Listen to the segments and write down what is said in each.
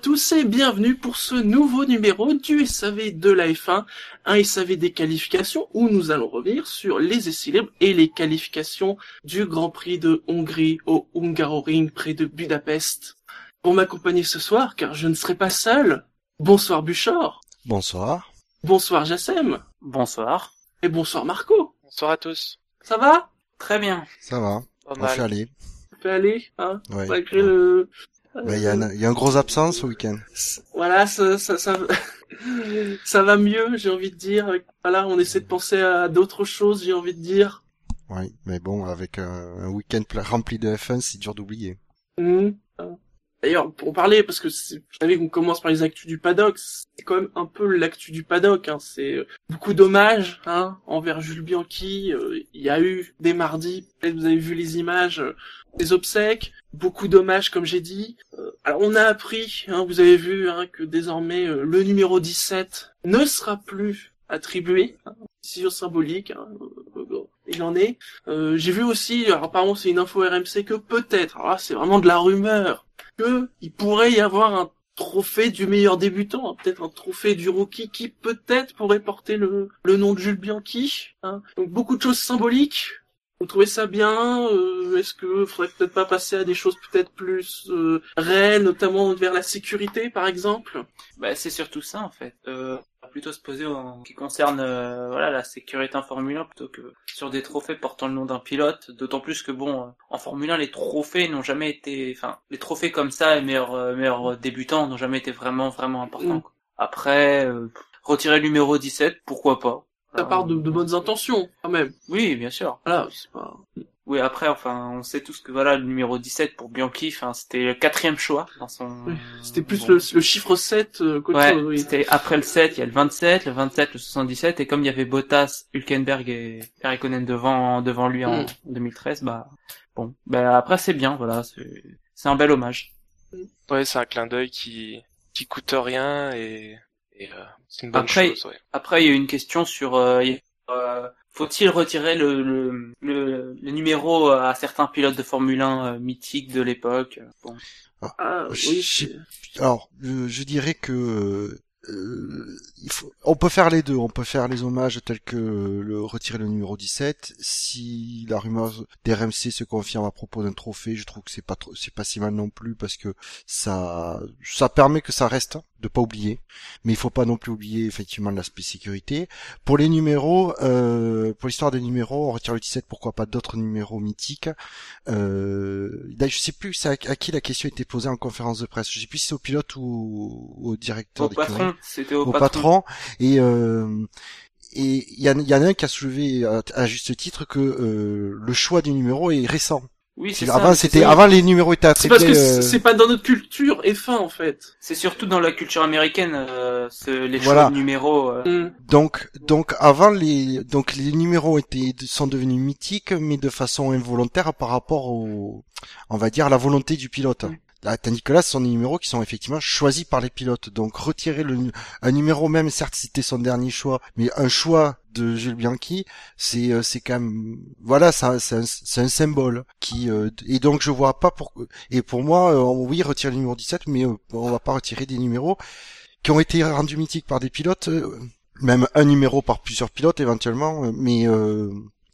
Bonjour à tous et bienvenue pour ce nouveau numéro du SAV de la F1, un SAV des qualifications où nous allons revenir sur les essais libres et les qualifications du Grand Prix de Hongrie au Hungaroring près de Budapest. Pour m'accompagner ce soir, car je ne serai pas seul, bonsoir Buchor, Bonsoir. bonsoir Jassem, Bonsoir. et bonsoir Marco. Bonsoir à tous. Ça va? Très bien. Ça va Pas On fait mal. aller. Ça peut aller, hein? Ouais. Malgré le... Il y, a un- il y a un gros absent ce week-end. Voilà, ça, ça, ça, ça va mieux, j'ai envie de dire. Voilà, on essaie de penser à d'autres choses, j'ai envie de dire. Oui, mais bon, avec un, un week-end rempli de F1, c'est dur d'oublier. Mhm. D'ailleurs, pour parler, parce que c'est- vous savez qu'on commence par les actus du paddock, c'est quand même un peu l'actu du paddock. Hein. C'est euh, beaucoup d'hommages hein, envers Jules Bianchi. Euh, Il y a eu dès mardi, peut-être vous avez vu les images, euh, des obsèques, beaucoup d'hommages comme j'ai dit. Euh, alors on a appris, hein, vous avez vu, hein, que désormais euh, le numéro 17 ne sera plus attribué. Hein, décision symbolique. Euh, euh, il en est. J'ai vu aussi, alors apparemment c'est une info RMC que peut-être, alors là c'est vraiment de la rumeur, que il pourrait y avoir un trophée du meilleur débutant, hein, peut-être un trophée du rookie qui peut-être pourrait porter le, le nom de Jules Bianchi. Donc beaucoup de choses symboliques. Vous trouvez ça bien euh, Est-ce que faudrait peut-être pas passer à des choses peut-être plus euh, réelles, notamment vers la sécurité par exemple? Bah, c'est surtout ça en fait. Euh, on va plutôt se poser en ce qui concerne euh, voilà la sécurité en Formule 1 plutôt que sur des trophées portant le nom d'un pilote. D'autant plus que bon, euh, en Formule 1, les trophées n'ont jamais été, enfin, les trophées comme ça, et meilleurs euh, meilleurs débutants n'ont jamais été vraiment vraiment importants. Mm. quoi. Après, euh, retirer le numéro 17, pourquoi pas? Ça part de, de bonnes intentions quand même. Oui, bien sûr. Voilà, c'est pas... Oui, après, enfin, on sait tous que voilà, le numéro 17 pour Bianchi, enfin, c'était le quatrième choix dans son. Oui, C'était plus Bon. le, le chiffre 7 euh, qu'autre Ouais, chose, oui. c'était après le 7, il y a le 27, le 27, le 77, et comme il y avait Bottas, Hülkenberg et Raikkonen devant, devant lui en Mm. 2013, bah, bon, bah, après c'est bien, voilà, c'est, c'est un bel hommage. Ouais, c'est un clin d'œil qui qui coûte rien et, et euh, c'est une bonne Après- chose. Ouais. Après, il y a eu une question sur, euh, euh, faut-il retirer le, le, le, le numéro à certains pilotes de Formule 1 euh, mythiques de l'époque? Bon. Ah, oui, c'est- Alors, je, je dirais que euh, il faut, on peut faire les deux. On peut faire les hommages tels que le retirer le numéro 17. Si la rumeur d'RMC se confirme à propos d'un trophée, je trouve que c'est pas trop, c'est pas si mal non plus parce que ça, ça permet que ça reste, de pas oublier. Mais il faut pas non plus oublier effectivement l'aspect sécurité. Pour les numéros, euh, pour l'histoire des numéros, on retire le 17. Pourquoi pas d'autres numéros mythiques euh, je sais plus à, à qui la question était posée en conférence de presse. Je sais plus si c'est au pilote ou au directeur Au patron, c'était au, Au patron. patron. Et euh, et il y, en- il y en a un qui a soulevé à, à juste titre que euh, le choix du numéro est récent. Oui, c'est avant, c'était avant les numéros étaient C'est parce attribués. que euh, c'est pas dans notre culture F1 en fait. C'est surtout dans la culture américaine, euh, ce, les Voilà. choix de numéros. euh, Mm. Donc, donc avant les, donc les numéros étaient sont devenus mythiques, mais de façon involontaire par rapport au, on va dire, à la volonté du pilote. Mm. Tandis que là, ce sont des numéros qui sont effectivement choisis par les pilotes. Donc retirer le, un numéro même, certes c'était son dernier choix, mais un choix de Jules Bianchi, c'est euh, c'est quand même, voilà, c'est un, symbole qui euh, et donc je vois pas pour et pour moi, euh, oui retirer le numéro 17, mais on va pas retirer des numéros qui ont été rendus mythiques par des pilotes. même un numéro par plusieurs pilotes éventuellement, mais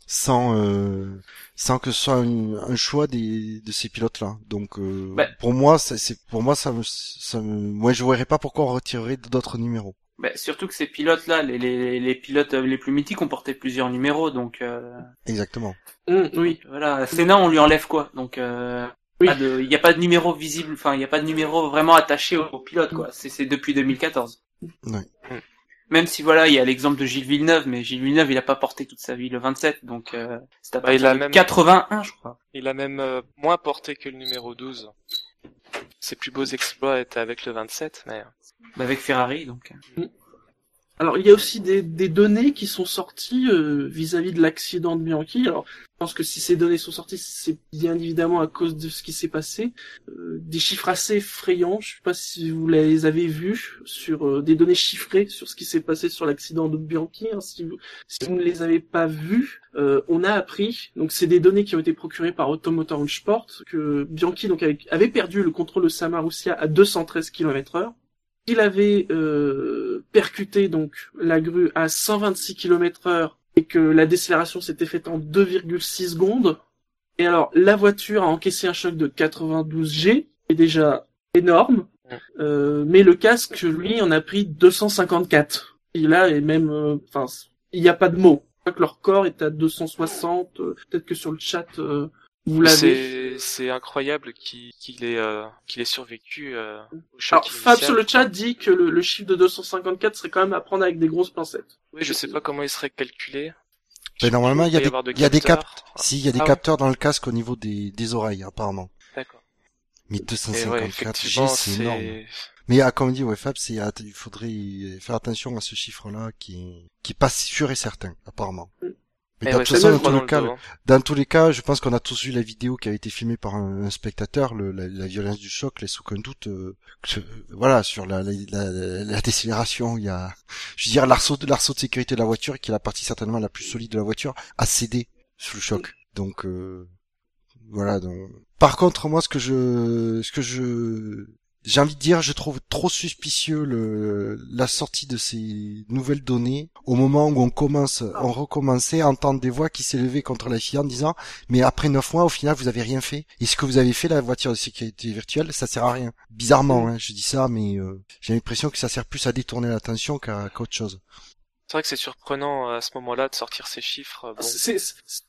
sans euh, sans que ce soit un, un choix des de ces pilotes-là. Donc euh, Bah. pour moi, c'est pour moi ça me ça me moi je verrais pas pourquoi on retirerait d'autres numéros. bah, surtout que ces pilotes-là, les, les, les pilotes les plus mythiques ont porté plusieurs numéros, donc euh, Exactement. Mm, oui. voilà. Senna, on lui enlève quoi? Donc euh, Oui. il n'y a pas de numéro visible, enfin il n'y a pas de numéro vraiment attaché au, au pilote quoi. C'est c'est depuis 2014. Ouais. Même si voilà, il y a l'exemple de Gilles Villeneuve, mais Gilles Villeneuve, il a pas porté toute sa vie le 27, donc euh, c'est à Bah, il partir a de même- 81, je crois. Il a même euh, moins porté que le numéro 12. Ses plus beaux exploits étaient avec le 27, mais Bah, avec Ferrari, donc. euh. Alors il y a aussi des, données qui sont sorties euh, vis-à-vis de l'accident de Bianchi. Alors je pense que si ces données sont sorties, c'est bien évidemment à cause de ce qui s'est passé. Euh, des chiffres assez effrayants. Je sais pas si vous les avez vus sur euh, des données chiffrées sur ce qui s'est passé sur l'accident de Bianchi. hein. si, vous, ne les avez pas vus, euh, on a appris. Donc c'est des données qui ont été procurées par Automotor Sport que Bianchi donc avait, perdu le contrôle de sa Marussia à 213 km/h. Il avait euh, percuté donc la grue à 126 km heure et que la décélération s'était faite en 2,6 secondes. Et alors, la voiture a encaissé un choc de 92 G, qui est déjà énorme, euh, mais le casque, lui, en a pris 254. Et là, et même, euh, enfin, il n'y a pas de mots. Je crois que leur corps est à 260. euh, Peut-être que sur le chat, euh, vous l'avez. C'est c'est incroyable qu'il qu'il ait euh, qu'il ait survécu euh, au choc Alors, Fab sur le chat dit que le, le chiffre de 254 serait quand même à prendre avec des grosses pincettes. Oui, je sais pas comment il serait calculé. Ben, normalement, il y a des, avoir de il y a des cap, capteurs. si, il y a des Ah ouais. capteurs dans le casque au niveau des, des oreilles, apparemment. D'accord. Mais Et ouais, 254 G, c'est énorme. Mais ah, comme dit ouais, Fab, c'est att- il faudrait faire attention à ce chiffre-là qui qui est pas sûr et certain, apparemment. Mm. Mais dans, ouais, toute ça façon, me dans, prend tous dans les le cas, dos, hein. dans tous les cas, je pense qu'on a tous vu la vidéo qui a été filmée par un, un spectateur. Le, la, la violence du choc laisse aucun doute. euh, que- voilà, sur la, la, la, la décélération, il y a, je veux dire, l'arceau de l'arceau de sécurité de la voiture, qui est la partie certainement la plus solide de la voiture, a cédé sous le choc. Donc euh, voilà. Donc... Par contre, moi, ce que je, ce que je j'ai envie de dire, je trouve trop suspicieux le, la sortie de ces nouvelles données au moment où on commence, on recommençait à entendre des voix qui s'élevaient contre la FIA en disant, mais après neuf mois, au final, vous avez rien fait. Et ce que vous avez fait, la voiture de sécurité virtuelle, ça sert à rien. Bizarrement, hein, je dis ça, mais euh, j'ai l'impression que ça sert plus à détourner l'attention qu'à qu'à autre chose. C'est vrai que c'est surprenant euh, à ce moment-là de sortir ces chiffres. Bon, ça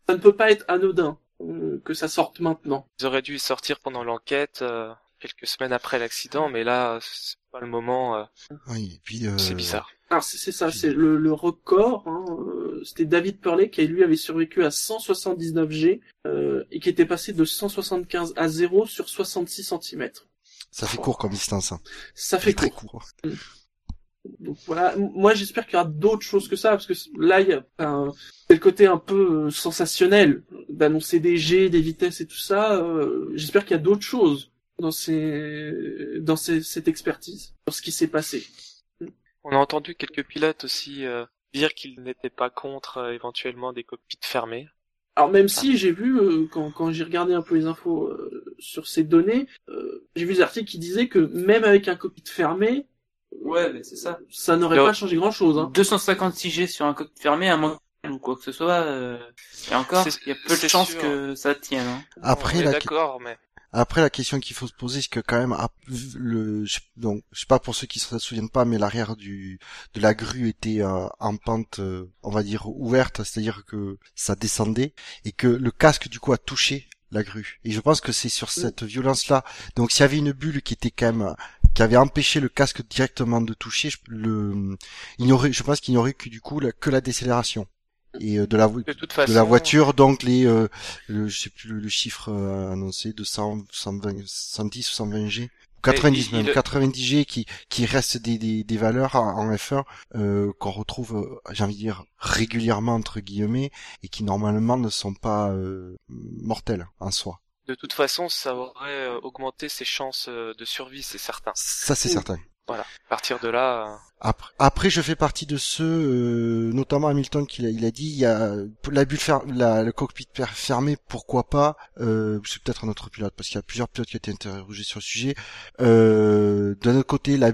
ne peut pas être anodin euh, que ça sorte maintenant. ils auraient dû y sortir pendant l'enquête, euh, quelques semaines après l'accident, mais là, c'est pas le moment. euh, Oui, et puis euh, C'est bizarre. Alors c'est c'est ça, c'est le, le record. Hein, euh, C'était David Purley qui lui avait survécu à 179 G euh, et qui était passé de 175 à 0 sur 66 cm. Ça fait court comme distance. Hein. Ça fait très court. court. Donc voilà, moi j'espère qu'il y aura d'autres choses que ça parce que là il y a un, c'est le côté un peu sensationnel d'annoncer des G, des vitesses et tout ça. euh, j'espère qu'il y a d'autres choses dans ces dans ces, cette expertise sur ce qui s'est passé. On a entendu quelques pilotes aussi euh, dire qu'ils n'étaient pas contre euh, éventuellement des cockpits fermés. Alors même si j'ai vu euh, quand, quand j'ai regardé un peu les infos euh, sur ces données, euh, j'ai vu des articles qui disaient que même avec un cockpit fermé, Ouais, mais c'est ça. ça n'aurait pas changé grand chose. Hein. 256 G sur un cockpit fermé, à moins ou quoi que ce soit, euh, et encore, il y a peu de chances que ça tienne. Hein. Après, On est la, d'accord, mais Après, la question qu'il faut se poser, c'est que quand même, ap- le, je, donc, je sais pas pour ceux qui se souviennent pas, mais l'arrière du de la grue était euh, en pente, euh, on va dire ouverte, c'est-à-dire que ça descendait et que le casque du coup a touché la grue. Et je pense que c'est sur cette violence-là. Donc, s'il y avait une bulle qui était quand même qui avait empêché le casque directement de toucher, je, le, il n'y aurait, je pense qu'il n'y aurait que du coup la, que la décélération et euh, de la de toute façon, de la voiture, donc les, euh, le, je sais plus le, le chiffre euh, annoncé de 100, 120, 110 ou 120 G, ou 90 il- même, il- 90 G qui qui restent des, des, des valeurs en, en F1 euh, qu'on retrouve, euh, j'ai envie de dire régulièrement entre guillemets et qui normalement ne sont pas euh, mortels en soi. de toute façon, ça aurait augmenté ses chances de survie, c'est certain. Ça c'est certain. Voilà. À partir de là, euh, Après, après, je fais partie de ceux, euh, notamment Hamilton, qui l'a- il a dit, il y a la bulle fer- la, le cockpit per- fermé, pourquoi pas euh, C'est peut-être un autre pilote, parce qu'il y a plusieurs pilotes qui ont été interrogés sur le sujet. Euh, D'un autre côté, la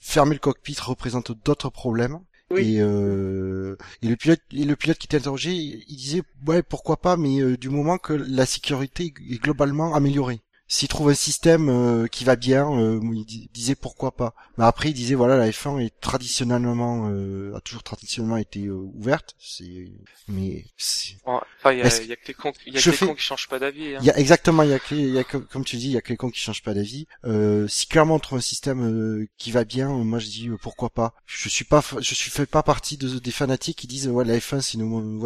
fermer le cockpit représente d'autres problèmes. Oui. Et, euh, et le pilote, et le pilote qui était interrogé, il disait ouais pourquoi pas, mais euh, du moment que la sécurité est globalement améliorée. S'il trouve un système euh, qui va bien, euh, il di- disait pourquoi pas. Mais après, il disait voilà, la F1 est traditionnellement euh, a toujours traditionnellement été euh, ouverte. C'est mais Enfin, il y a, y a que les cons, il y a que les fais- cons qui changent pas d'avis. Hein. Il y a exactement, il y a que, il y a que- comme tu dis, il y a que les cons qui changent pas d'avis. Euh, si clairement on trouve un système euh, qui va bien, moi je dis euh, pourquoi pas. Je suis pas, je suis fais pas partie de, des fanatiques qui disent ouais la F1 c'est une,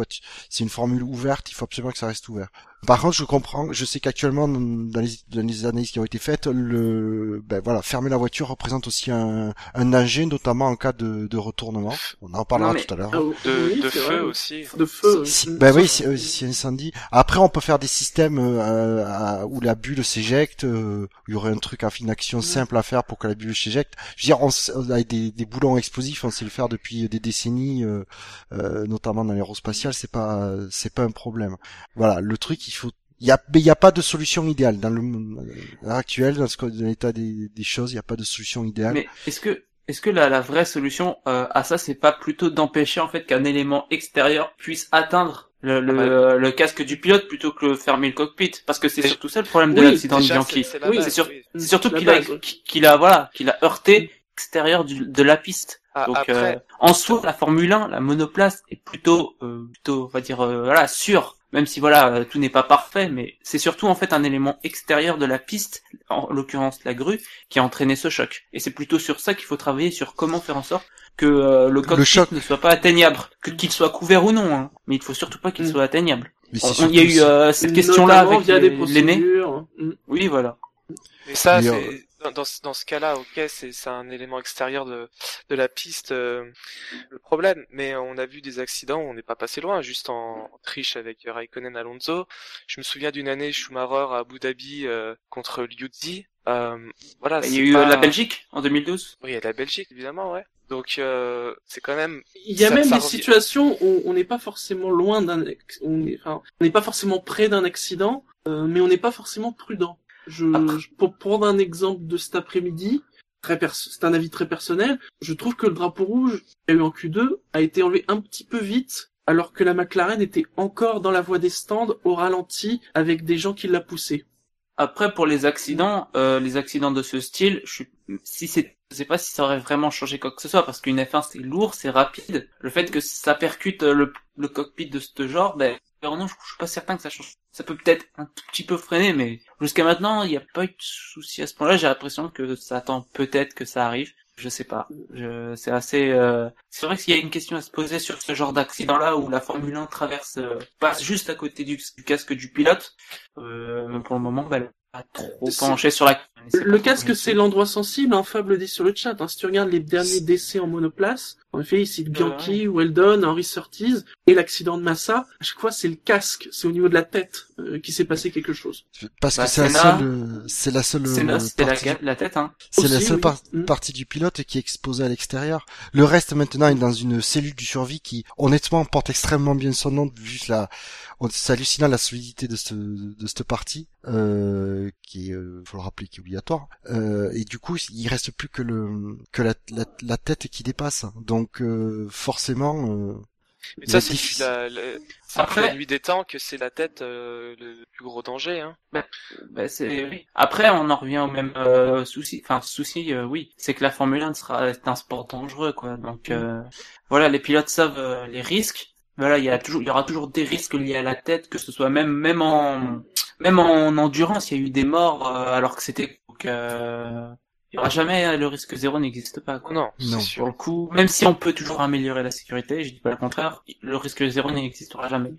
c'est une formule ouverte, il faut absolument que ça reste ouvert. Par contre, je comprends, je sais qu'actuellement dans les, dans les analyses qui ont été faites, le, ben voilà, fermer la voiture représente aussi un, un danger, notamment en cas de, de retournement. On en parlera Non, tout à l'heure. Ah, De, oui, de feu vrai. aussi. De feu. Si, oui. bah oui, si, euh, si incendie. Après, on peut faire des systèmes euh, à- où la bulle s'éjecte. euh, il y aurait un truc, à- une action simple à faire pour que la bulle s'éjecte. Je veux dire, on, avec des, des boulons explosifs, on sait le faire depuis des décennies, euh, euh, notamment dans l'aérospatial. C'est pas, c'est pas un problème. Voilà, le truc, il faut. Il y a, mais il y a pas de solution idéale dans le monde euh, actuel, dans, ce, que- dans l'état des, des choses. Il y a pas de solution idéale. Mais est-ce que est-ce que la, la vraie solution euh, à ça, c'est pas plutôt d'empêcher en fait qu'un élément extérieur puisse atteindre le, le, Ah le casque du pilote plutôt que fermer le cockpit? Parce que c'est surtout ça le problème de Oui, l'accident de Bianchi. c'est- Oui. C'est surtout qu'il a qu'il a voilà qu'il a heurté l'extérieur du- de la piste. Ah, Donc après, euh, en soi, la Formule 1, la monoplace est plutôt, euh, plutôt, on va dire, euh, voilà, sûre. Même si voilà, euh, tout n'est pas parfait, mais c'est surtout en fait un élément extérieur de la piste, en l'occurrence la grue, qui a entraîné ce choc. Et c'est plutôt sur ça qu'il faut travailler, sur comment faire en sorte que euh, le cockpit choc. ne soit pas atteignable, que qu'il soit couvert ou non. Hein. Mais il faut surtout pas qu'il Mm. soit atteignable. Il y a eu euh, cette question-là avec via les- des l'aîné. Oui, voilà. Mais ça, Mais, c'est euh, dans, dans, ce- dans ce cas-là, ok, c'est c'est un élément extérieur de, de la piste, euh, le problème. Mais on a vu des accidents, où on n'est pas passé loin, juste en, en triche avec Raikkonen Alonso. Je me souviens d'une année Schumacher à Abu Dhabi euh, contre Liuzzi. Euh, voilà, Il y a eu pas- euh, la Belgique en 2012. Oui, il y a la Belgique évidemment, ouais. Donc euh, c'est quand même. Il y a Ça- même ça des revient- situations où on n'est pas forcément loin d'un, on est, enfin, on n'est pas forcément près d'un accident, euh, mais on n'est pas forcément prudent. Je, Après- je- pour prendre un exemple de cet après-midi, c'est un avis très personnel, je trouve que le drapeau rouge, qu'il y a eu en Q2, a été enlevé un petit peu vite, alors que la McLaren était encore dans la voie des stands, au ralenti, avec des gens qui l'a poussé. Après, pour les accidents, euh, les accidents de ce style, je suis, si c'est, je sais pas si ça aurait vraiment changé quoi que ce soit, parce qu'une F1 c'est lourd, c'est rapide. Le fait que ça percute euh, le, cockpit de ce genre, ben, non, je, suis pas certain que ça change. Ça peut peut-être un tout petit peu freiner, mais jusqu'à maintenant, il n'y a pas eu de souci à ce point-là. J'ai l'impression que ça attend peut-être que ça arrive. Je sais pas. Je, c'est assez. euh, C'est vrai qu'il y a une question à se poser sur ce genre d'accident-là où la Formule 1 traverse, euh, passe juste à côté du, du casque du pilote. Euh, pour le moment, est pas trop C'est- penchée sur la. Le casque, c'est l'endroit sensible, hein, Fab le dit sur le chat. Hein. Si tu regardes les derniers décès en monoplace, en effet, ici de Bianchi, Weldon, Henry Surtees, et l'accident de Massa, à chaque fois, c'est le casque, c'est au niveau de la tête euh, qui s'est passé quelque chose. Parce Bah, que c'est la seule, euh, c'est la seule, C'est euh, la, la tête, hein. c'est la seule oui. par- Mm. partie du pilote qui est exposée à l'extérieur. Le reste maintenant est dans une cellule du survie qui, honnêtement, porte extrêmement bien son nom vu la, on- c'est hallucinant la solidité de cette, de cette partie, euh, qui est, euh, faut le rappeler, qui est obligatoire. Euh, et du coup, il reste plus que le, que la, la, la tête qui dépasse. Donc, euh, forcément, euh, Mais ça, est c'est difficile. la, la, Après- la nuit des temps que c'est la tête euh, le plus gros danger. Hein. Bah, c'est oui. Après, on en revient au même euh, souci. Enfin, souci, euh, oui, c'est que la Formule 1 sera est un sport dangereux, quoi. Donc euh, voilà, les pilotes savent euh, les risques. Voilà, il y a toujours, il y aura toujours des risques liés à la tête, que ce soit même même en même en endurance, il y a eu des morts euh, alors que c'était donc, euh, il y aura jamais le risque zéro n'existe pas. Quoi. Non, Non. sûr. Sur le coup, même si on peut toujours améliorer la sécurité, je dis pas le contraire, le risque zéro n'existera jamais.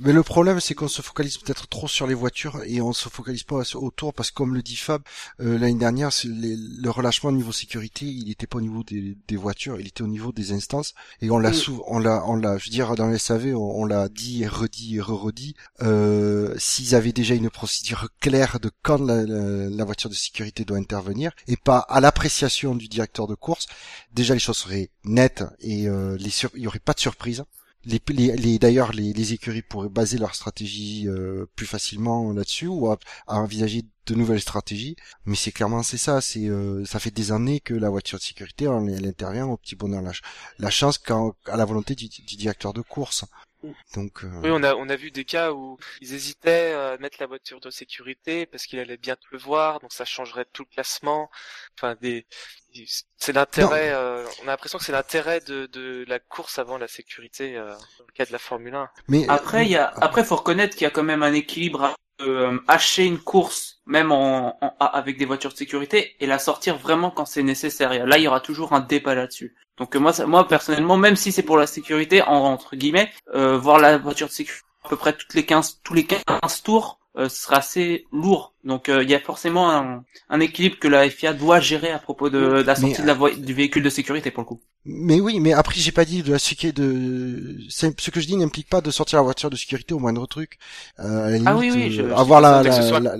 Mais le problème, c'est qu'on se focalise peut-être trop sur les voitures et on se focalise pas autour parce que comme le dit Fab, euh, l'année dernière, les- le relâchement au niveau sécurité, il n'était pas au niveau des, des voitures, il était au niveau des instances et on l'a Mm. sou- on l'a, on l'a, je veux dire, dans le SAV, on, on l'a dit et redit et re-redit. Euh, S'ils avaient déjà une procédure claire de quand la, la- la voiture de sécurité doit intervenir et pas à l'appréciation du directeur de course, déjà les choses seraient nettes et euh, les il y aurait pas de surprise les, les, les- d'ailleurs les, écuries pourraient baser leur stratégie euh, plus facilement là-dessus ou à, envisager de nouvelles stratégies. Mais c'est clairement c'est ça c'est euh, ça fait des années que la voiture de sécurité elle, intervient au petit bonheur la, la chance quand à la volonté du directeur de course Donc, euh, Oui, on a on a vu des cas où ils hésitaient à mettre la voiture de sécurité parce qu'il allait bien pleuvoir, donc ça changerait tout le classement. Enfin, des c'est l'intérêt. euh, on a l'impression que c'est l'intérêt de de la course avant la sécurité euh, dans le cas de la Formule 1. mais Après, il y a, après, faut reconnaître qu'il y a quand même un équilibre à euh, hacher une course, même en, en- avec des voitures de sécurité, et la sortir vraiment quand c'est nécessaire. Là, il y aura toujours un débat là-dessus. Donc euh, moi, ça, moi personnellement, même si c'est pour la sécurité, en, entre guillemets, euh, voir la voiture de sécurité à peu près toutes les 15, tous les 15 tours, euh, ce sera assez lourd. Donc euh, il y a forcément un, un équilibre que la FIA doit gérer à propos de, de la sortie Mais, de la voi- du véhicule de sécurité pour le coup. Mais oui, mais après j'ai pas dit de la sécurité de ce que je dis n'implique pas de sortir la voiture de sécurité au moindre truc. Euh, à la limite, Ah oui, oui, je- euh, je avoir la, la- soit- la-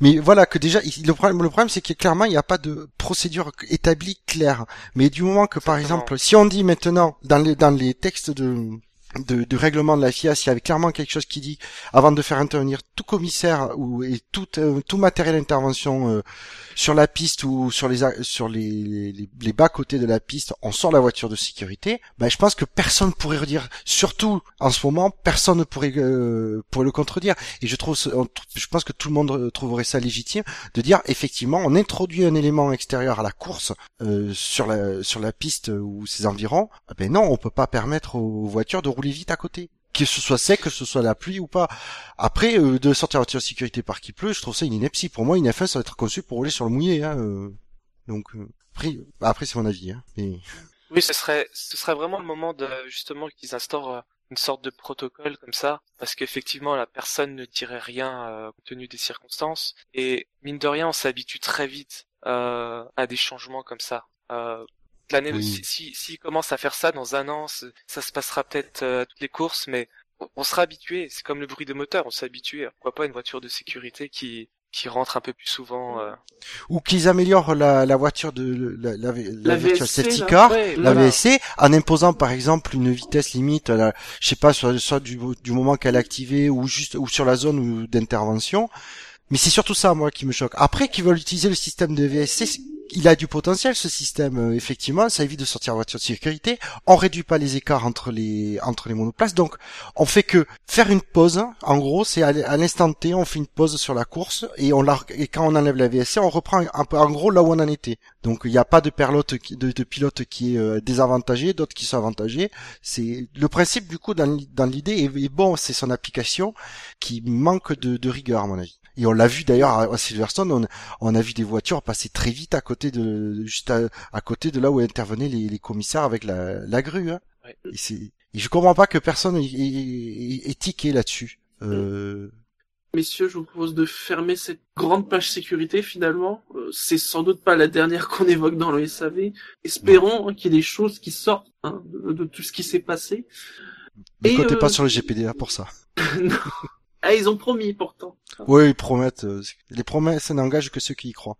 mais voilà que déjà il- le problème le problème c'est que clairement il n'y a pas de procédure établie claire. Mais du moment que par Exactement. exemple si on dit maintenant dans les dans les textes de de, du règlement de la FIA, s'il y avait clairement quelque chose qui dit avant de faire intervenir tout commissaire ou et tout euh, tout matériel d'intervention euh, sur la piste ou sur les sur les, les, bas côtés de la piste, on sort la voiture de sécurité. Ben je pense que personne pourrait redire, surtout en ce moment, personne ne pourrait euh, pourrait le contredire. Et je trouve, je pense que tout le monde trouverait ça légitime de dire effectivement, on introduit un élément extérieur à la course euh, sur la sur la piste ou ses environs. Ah Ben non, on peut pas permettre aux voitures de rouler vite à côté. Que ce soit sec, que ce soit la pluie ou pas. Après, euh, de sortir la sécurité par qui pleut, je trouve ça une ineptie. Pour moi, une F1, ça va être conçu pour rouler sur le mouillé. Hein, euh. Donc, euh, après, bah, après c'est mon avis. Hein, mais... Oui, ce serait, ce serait vraiment le moment de, justement, qu'ils instaurent euh, une sorte de protocole comme ça, parce qu'effectivement, la personne ne dirait rien euh, compte tenu des circonstances, et mine de rien, on s'habitue très vite à des changements comme ça. L'année, Oui. si, si, s'ils commencent à faire ça dans un an, ça se passera peut-être euh, à toutes les courses, mais on, on sera habitué. C'est comme le bruit des moteurs, on s'est habitué. Pourquoi pas une voiture de sécurité qui qui rentre un peu plus souvent euh, Ou qu'ils améliorent la, la voiture de la, la, la, La virtual VSC, safety là. car, Ouais, la voilà. VSC, en imposant par exemple une vitesse limite, à la, je sais pas, soit, soit du, du moment qu'elle est activée ou juste ou sur la zone d'intervention. Mais c'est surtout ça, moi, qui me choque. Après, qu'ils veulent utiliser le système de VSC, il a du potentiel, ce système. euh, effectivement, ça évite de sortir en voiture de sécurité. On réduit pas les écarts entre les entre les monoplaces. Donc, on fait que faire une pause. En gros, c'est à l'instant T, on fait une pause sur la course et on la, et quand on enlève la VSC, on reprend un peu, en gros, là où on en était. Donc, il n'y a pas de perlote, pilote qui est euh, désavantagé, d'autres qui sont avantagés. C'est le principe du coup dans, l'idée est, est bon, c'est son application qui manque de rigueur à mon avis. Et on l'a vu d'ailleurs à, à Silverstone, on, on a vu des voitures passer très vite à côté de juste à, à côté de là où intervenaient les, les commissaires avec la, la grue. Hein. Ouais. Et, c'est, et je comprends pas que personne est, est, est- est tiqué là-dessus. Euh, Messieurs, je vous propose de fermer cette grande page sécurité finalement. Euh, c'est sans doute pas la dernière qu'on évoque dans le SAV. Espérons hein, qu'il y ait des choses qui sortent hein, de, de tout ce qui s'est passé. ne comptez euh, pas sur le GPDA pour ça. Non. Ah, ils ont promis pourtant. Oui, ils promettent. euh, les promesses n'engagent que ceux qui y croient.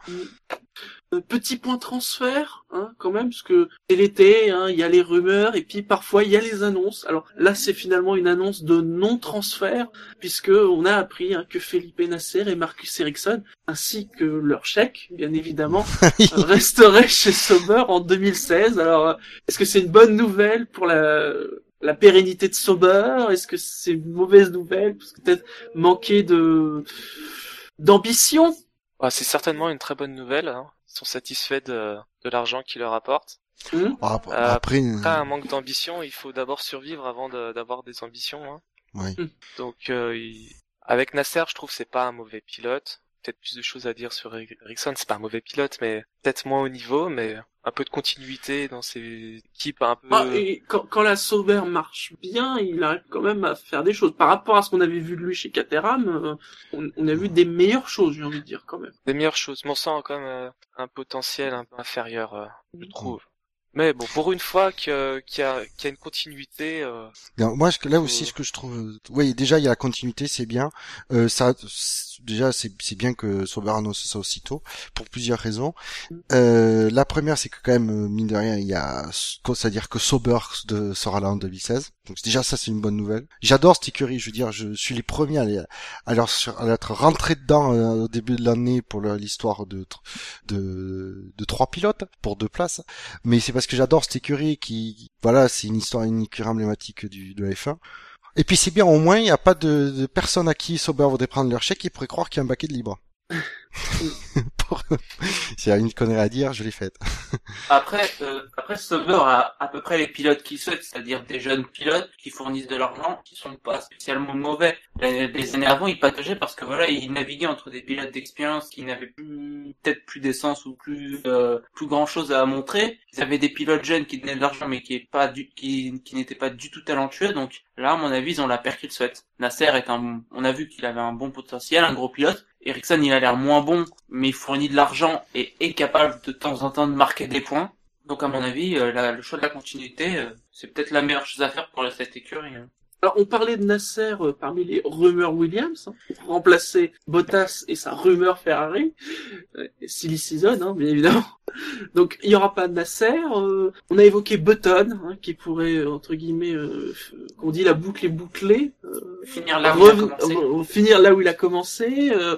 Euh, petit point transfert, hein, quand même, parce que c'est l'été, hein, il y a les rumeurs et puis parfois il y a les annonces. Alors là, c'est finalement une annonce de non-transfert, puisque on a appris hein, que Felipe Nasser et Marcus Ericsson, ainsi que leur chèque, bien évidemment, resteraient chez Sauber en 2016. Alors, euh, est-ce que c'est une bonne nouvelle pour la la pérennité de Sauber Est-ce que c'est une mauvaise nouvelle? Parce que peut-être manquer de d'ambition? Bah, c'est certainement une très bonne nouvelle. Hein. Ils sont satisfaits de, de l'argent qu'ils leur apportent. Ah, ap- Euh, après, Après, un manque d'ambition, il faut d'abord survivre avant de- d'avoir des ambitions. Hein. oui. Donc, euh, il- avec Nasser, je trouve que c'est pas un mauvais pilote. Peut-être plus de choses à dire sur Eri- Ericsson. C'est pas un mauvais pilote, mais peut-être moins haut niveau, mais un peu de continuité dans ses équipes, un peu. Ah, et quand, quand la Sauber marche bien, il arrive quand même à faire des choses. Par rapport à ce qu'on avait vu de lui chez Caterham, euh, on, on a vu des meilleures choses, j'ai envie de dire quand même. des meilleures choses. Mais on sent quand même euh, un potentiel un peu inférieur, euh, je trouve. Mais bon, pour une fois que- qu'il y, a, qu'il y a une continuité, euh, Non, moi, que- là Faut- aussi, ce que je trouve, euh, oui, déjà, il y a la continuité, c'est bien. Euh, ça, déjà, c'est bien que Sauber annonce ça aussitôt, pour plusieurs raisons. Euh, la première, c'est que quand même, euh, mine de rien, il y a, c'est-à-dire que Sauber de, sera là en 2016. Donc déjà, ça, c'est une bonne nouvelle. J'adore cette écurie, je veux dire, je suis les premiers à, les- à, leur, à être rentrés dedans euh, au début de l'année pour l'histoire de, de, de trois pilotes pour deux places. Mais c'est parce que j'adore cette écurie qui, voilà, c'est une histoire, une écurie emblématique du, de la F1. Et puis c'est bien, au moins, il n'y a pas de, de personne à qui Sauber voudrait prendre leur chèque qui pourrait croire qu'il y a un baquet de libre. Pour- S'il y a une connerie à dire, je l'ai faite. Après, euh, après Sauber a à peu près les pilotes qu'il souhaite, c'est-à-dire des jeunes pilotes qui fournissent de l'argent, qui sont pas spécialement mauvais. Les années avant, ils pataugeaient parce que voilà, ils naviguaient entre des pilotes d'expérience qui n'avaient peut-être plus d'essence ou plus euh, plus grand chose à montrer. Ils avaient des pilotes jeunes qui donnaient de l'argent mais qui, qui n'étaient pas du tout talentueux. Donc là, à mon avis, ils ont la paire qu'ils souhaitent. Nasser est un, on a vu qu'il avait un bon potentiel, un gros pilote. Ericsson, il a l'air moins bon, mais il fournit de l'argent et est capable de temps en temps de marquer des points. Donc à mon avis, euh, le choix de la continuité, euh, c'est peut-être la meilleure chose à faire pour cette écurie. Alors, on parlait de Nasser euh, parmi les rumeurs Williams, hein, pour remplacer Bottas et sa rumeur Ferrari, euh, silly season, hein, bien évidemment. Donc, il y aura pas de Nasser. euh, on a évoqué Button, hein, qui pourrait, euh, entre guillemets, euh, qu'on dit la boucle est bouclée. euh, Finir là où il a commencé. euh, finir là où il a commencé. Euh,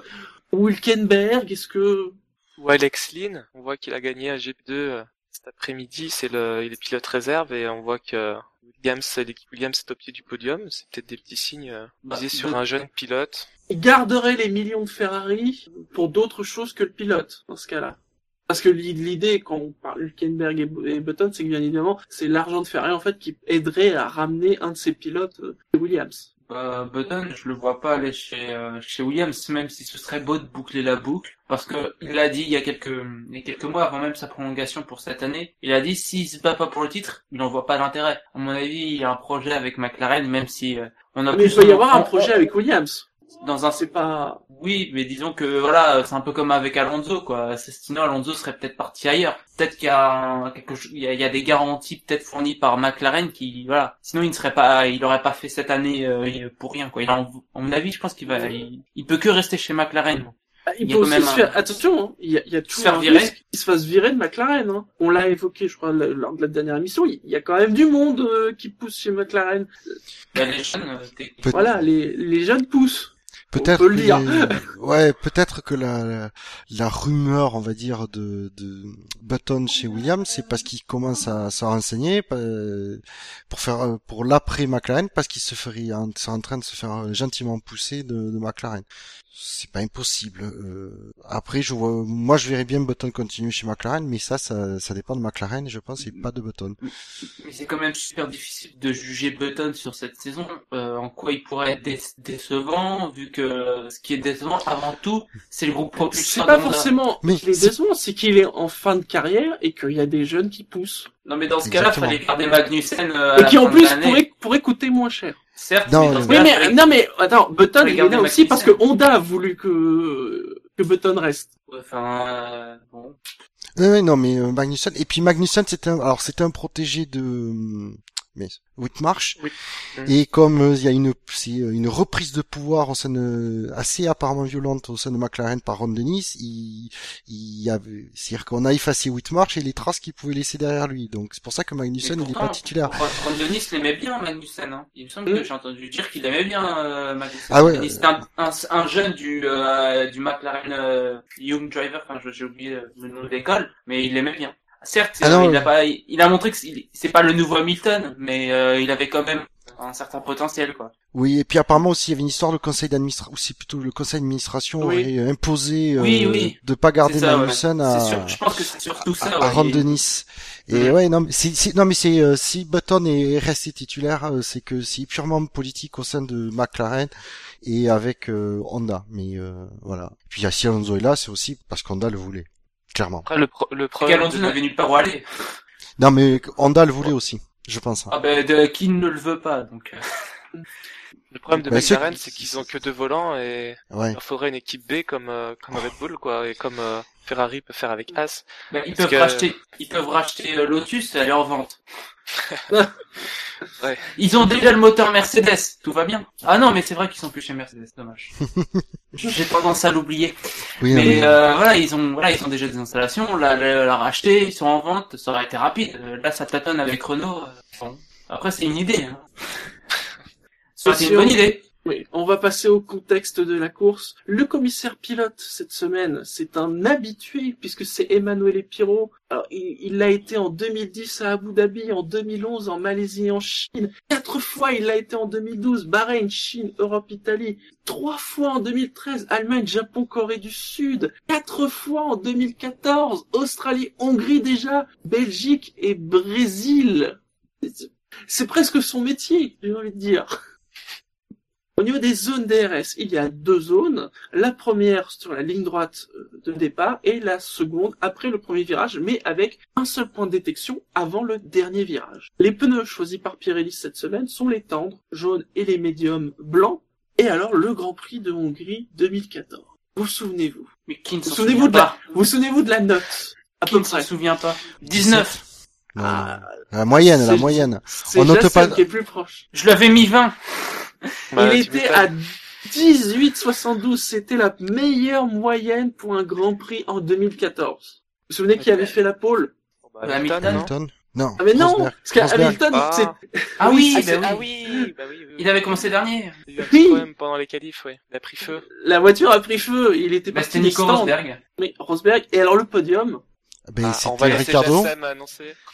Wilkenberg, est-ce que... Ou Alex Lynn, on voit qu'il a gagné un GP2 euh, cet après-midi, c'est le, il est pilote réserve et on voit que Williams, l'équipe Williams est au pied du podium. C'est peut-être des petits signes euh, Bah, visés sur de- un jeune pilote. il garderait les millions de Ferrari pour d'autres choses que le pilote, dans ce cas-là. Parce que l'i- l'idée, quand on parle Hülkenberg et, et Button, c'est que bien évidemment, c'est l'argent de Ferrari, en fait, qui aiderait à ramener un de ces pilotes euh, Williams. Bah, Button, je le vois pas aller chez, euh, chez Williams, même si ce serait beau de boucler la boucle. Parce que il l'a dit il y a quelques, il y a quelques mois avant même sa prolongation pour cette année. Il a dit s'il se bat pas pour le titre, il n'en voit pas l'intérêt. À mon avis, il y a un projet avec McLaren, même si euh, on a Mais il peut y avoir un projet avec Williams. Dans un C'est pas... Oui, mais disons que voilà, c'est un peu comme avec Alonso, quoi. C'est- Sinon, Alonso serait peut-être parti ailleurs. Peut-être qu'il y a un- quelque chose, il y a, il y a des garanties peut-être fournies par McLaren qui, voilà. Sinon, il ne serait pas, il aurait pas fait cette année euh, pour rien, quoi. Il a, à mon avis, je pense qu'il va, il, il peut que rester chez McLaren. Ah, Il Il peut aussi même se un- faire... Attention, hein, il y a, il y a toujours un virer. risque qu'il se fasse virer de McLaren. Hein. On l'a évoqué, je crois, lors de la dernière émission. Il y a quand même du monde euh, qui pousse chez McLaren. Bah, les jeunes, euh, Voilà, les, les jeunes poussent. Peut-être peut que ouais, peut-être que la, la, la rumeur, on va dire, de, de Button chez Williams, c'est parce qu'il commence à se renseigner pour faire pour l'après McLaren, parce qu'il se ferait en, c'est en train de se faire gentiment pousser de, de McLaren. C'est pas impossible. Euh, après, je vois, moi, je verrais bien Button continuer chez McLaren, mais ça, ça, ça dépend de McLaren, je pense, et pas de Button. Mais c'est quand même super difficile de juger Button sur cette saison. Euh, en quoi il pourrait être dé- décevant, vu que ce qui est décevant avant tout, c'est le groupe C'est propulseur pas d'Honda. forcément Mais qu'il est c'est- décevant, c'est qu'il est en fin de carrière et qu'il y a des jeunes qui poussent. Non, mais dans ce cas-là, fallait garder Magnussen euh, à Et la qui en plus l'année. pourraient, pourraient coûter moins cher. Certes, Non, mais dans ce Oui, cas-là, mais, non, mais, attends, Button, il est là aussi parce que. Honda a voulu que, que Button reste. Enfin, euh, bon. Ouais, ouais, non, mais euh, Magnussen. Et puis Magnussen, c'était un, alors c'était un protégé de, mais Whitmarsh. Oui. Mhm. Et comme euh, il y a une, euh, une reprise de pouvoir au sein de, assez apparemment violente au sein de McLaren par Ron Dennis, il, il y avait, c'est-à-dire qu'on a effacé Whitmarsh et les traces qu'il pouvait laisser derrière lui. Donc c'est pour ça que Magnussen, Mais il est pourtant, pas titulaire. Ron Dennis l'aimait bien, Magnussen. Hein. Il me semble Mm. que j'ai entendu dire qu'il aimait bien euh, Magnussen. Ah ouais, C'était un, un, un jeune du, euh, du McLaren euh, Young Driver, enfin j'ai oublié euh, le nom de l'école, mais il l'aimait bien. Certes, Ah euh, non, il, a euh. pas, il, a montré que c'est pas le nouveau Hamilton, mais euh, il avait quand même un certain potentiel, quoi. Oui, et puis apparemment aussi, il y avait une histoire de conseil d'administration, ou c'est plutôt le conseil d'administration Oui. aurait imposé euh, Oui, de pas garder ouais. Magnussen C'est à, sûr, je pense que c'est surtout ça. à, ouais. à Ron Il- Dennis. Et Mhm. ouais, non, mais c'est, non, mais c'est, euh, si Button est resté titulaire, euh, c'est que c'est purement politique au sein de McLaren et avec euh, Honda. Mais euh, voilà. Puis si Alonso est là, c'est aussi parce qu'Honda le voulait, clairement. Après, le, pro- le problème, de- n'avait nulle part où aller. Non, mais Honda le voulait aussi, je pense. Ah ben, de, qui ne le veut pas, donc. euh, le problème de Bah, c'est- McLaren, c'est qu'ils ont que deux volants et Ouais. il leur faudrait une équipe B comme euh, comme Red Bull quoi et comme euh, Ferrari peut faire avec As. Ben, ils peuvent que- racheter, ils peuvent racheter euh, Lotus et aller en vente. Ouais. Ils ont déjà le moteur Mercedes, tout va bien. Ah non, mais c'est vrai qu'ils sont plus chez Mercedes, dommage. J'ai tendance à l'oublier. Oui, Mais mais- euh, voilà, ils ont, voilà, ils ont déjà des installations, la, la, la racheter, ils sont en vente, ça aurait été rapide. Euh, Là, ça tâtonne avec Renault. euh, bon. Après, c'est une idée. Hein. C'est une bonne idée. Oui, on va passer au contexte de la course. Le commissaire pilote cette semaine, c'est un habitué puisque c'est Emmanuel Pirot. Alors, il l'a été en 2010 à Abu Dhabi, en 2011 en Malaisie et en Chine. Quatre fois, il l'a été en 2012, Bahreïn, Chine, Europe, Italie. Trois fois en 2013, Allemagne, Japon, Corée du Sud. Quatre fois en 2014, Australie, Hongrie déjà, Belgique et Brésil. C'est presque son métier, j'ai envie de dire. Au niveau des zones DRS, il y a deux zones. La première sur la ligne droite euh, de départ et la seconde après le premier virage, mais avec un seul point de détection avant le dernier virage. Les pneus choisis par Pirelli cette semaine sont les tendres, jaunes et les médiums blancs. Et alors le Grand Prix de Hongrie 2014. Vous souvenez-vous? Mais qui ne Vous souvenez-vous souvient de la, pas? vous souvenez-vous de la note À Qui peu ne souvient pas? 19 Non, Ah, La moyenne, la moyenne. C'est On note pas- qui est plus proche. Je l'avais mis 20 Bah, il était à 18,72. C'était la meilleure moyenne pour un Grand Prix en 2014. Vous vous souvenez qui avait fait la pole? Bah, Bah, Hamilton, Hamilton, non. Ah mais non Rosberg. Parce qu'à Rosberg. Hamilton, Ah. c'est... Ah oui, Ah, bah oui. ah oui, bah oui, oui, oui. Il avait commencé dernier. Il a Oui. problème pendant les qualifs, ouais. Il a pris feu. la voiture a pris feu, il était Bah, parti Nico stand. Rosberg. Mais Rosberg, et alors le podium? Ben, Ah, on va c'était Ricardo.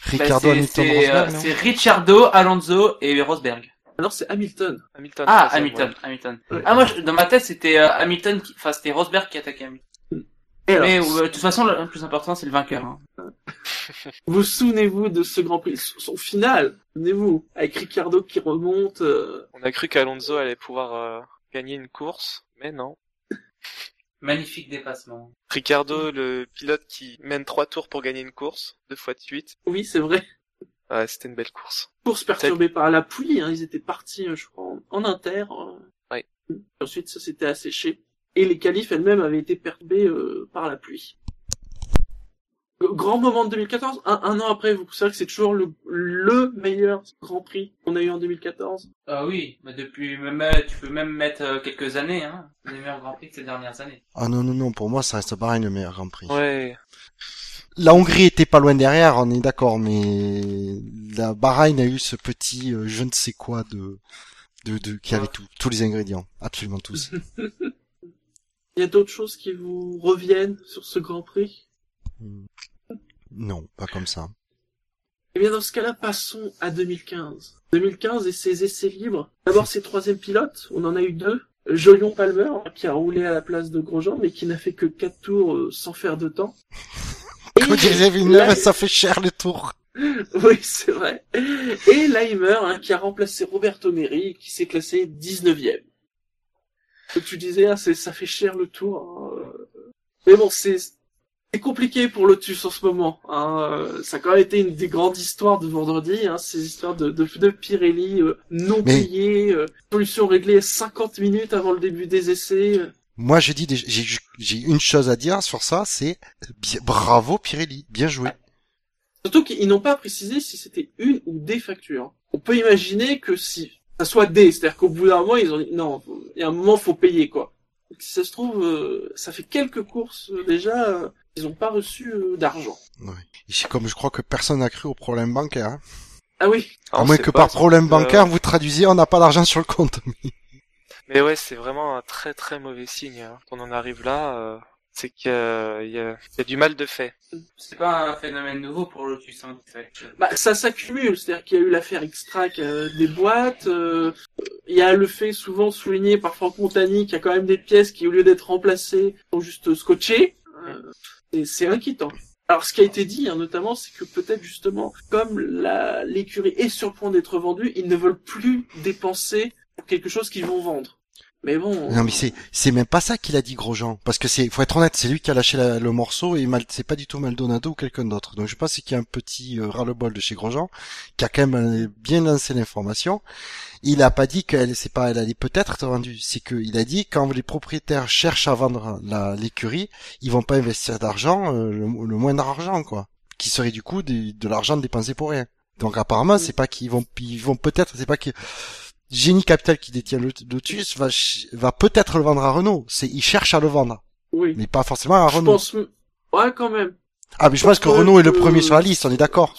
Ricardo Hamilton euh, Rosberg, non? C'est Ricciardo, Alonso et Rosberg. Alors c'est Hamilton. Hamilton. Ah, Hamilton, ouais. Hamilton. Ouais. Ah, moi, je- dans ma tête, c'était euh, Hamilton, qui... enfin, c'était Rosberg qui attaquait Hamilton. Mais euh, de toute façon, le plus important, c'est le vainqueur. Hein. vous souvenez-vous de ce Grand Prix Son final, souvenez-vous, avec Ricardo qui remonte... euh, On a cru qu'Alonso allait pouvoir euh, gagner une course, mais non. Magnifique dépassement. Ricardo, le pilote qui mène trois tours pour gagner une course, deux fois de suite. Oui, c'est vrai. Ouais, c'était une belle course. Course perturbée par la pluie, hein, ils étaient partis, euh, je crois, en, en inter. euh. Ouais. Ensuite, ça s'était asséché. Et les qualifs elles-mêmes avaient été perturbées euh, par la pluie. Grand moment de 2014, un, un an après, vous savez que c'est toujours le, le meilleur Grand Prix qu'on a eu en 2014 Ah oui, mais depuis, même, euh, tu peux même mettre euh, quelques années, hein. Les meilleurs Grands Prix de ces dernières années. Ah non, non, non, pour moi, ça reste pareil le meilleur Grand Prix. Ouais. La Hongrie était pas loin derrière, on est d'accord, mais la Bahreïn a eu ce petit euh, je ne sais quoi de, de, de qui avait tout, tous les ingrédients, absolument tous. Il y a d'autres choses qui vous reviennent sur ce Grand Prix? Hmm. non, pas comme ça. Eh bien, dans ce cas-là, passons à 2015. 2015 et ses essais libres. D'abord, ses troisième pilotes, on en a eu deux. Jolion Palmer, qui a roulé à la place de Grosjean, mais qui n'a fait que quatre tours euh, sans faire de temps. Comme disait Villeneuve, ça fait cher le tour. Oui, c'est vrai. Et Leimer, hein, qui a remplacé Roberto Meri, qui s'est classé 19e. Comme tu disais, hein, c'est, ça fait cher le tour. hein. Mais bon, c'est, compliqué pour Lotus en ce moment. Hein. Ça a quand même été une des grandes histoires de vendredi, hein, ces histoires de, de Pirelli euh, non Mais- payés, euh, solution réglée 50 minutes avant le début des essais. euh. Moi, dis, des- j'ai, j'ai une chose à dire sur ça, c'est bravo Pirelli, bien joué. Surtout qu'ils n'ont pas précisé si c'était une ou des factures. On peut imaginer que si ça soit des, c'est-à-dire qu'au bout d'un moment, ils ont dit non, il y a un moment, faut payer quoi. Si ça se trouve, euh, ça fait quelques courses euh, déjà, euh, ils n'ont pas reçu d'argent. Ouais. Et c'est comme je crois que personne n'a cru au problème bancaire. Hein. Ah oui, À moins que par problème euh, bancaire, vous traduisiez, on n'a pas d'argent sur le compte. Mais ouais, c'est vraiment un très très mauvais signe. Hein. Qu'on en arrive là, euh, c'est qu'il y a, il y, a, y a du mal de fait. C'est pas un phénomène nouveau pour Lotus, hein, en fait. bah, ça s'accumule, c'est-à-dire qu'il y a eu l'affaire X-Track euh, des boîtes, euh, il y a le fait souvent souligné par Franck Montagny qu'il y a quand même des pièces qui, au lieu d'être remplacées, sont juste scotchées. Euh, et c'est inquiétant. Alors, ce qui a été dit, hein, notamment, c'est que peut-être justement, comme la l'écurie est sur le point d'être vendue, ils ne veulent plus dépenser pour quelque chose qu'ils vont vendre. Mais bon, Non mais c'est c'est même pas ça qu'il a dit Grosjean. Parce que c'est faut être honnête c'est lui qui a lâché la- le morceau et mal c'est pas du tout Maldonado ou quelqu'un d'autre. Donc je pense qu'il y a un petit euh, ras-le-bol de chez Grosjean qui a quand même euh, bien lancé l'information. Il a pas dit qu'elle c'est pas elle allait peut-être être vendue. C'est que il a dit quand les propriétaires cherchent à vendre la l'écurie ils vont pas investir d'argent euh, le, le moindre argent quoi. Qui serait du coup des- de l'argent dépensé pour rien. Donc apparemment c'est pas qu'ils vont ils vont peut-être c'est pas que Génie Capital qui détient le Lotus va, va peut-être le vendre à Renault. C'est, il cherche à le vendre, oui. mais pas forcément à Je Renault. pense, ouais, quand même. Ah, mais je pense que Renault est le euh, premier sur la liste, on est d'accord.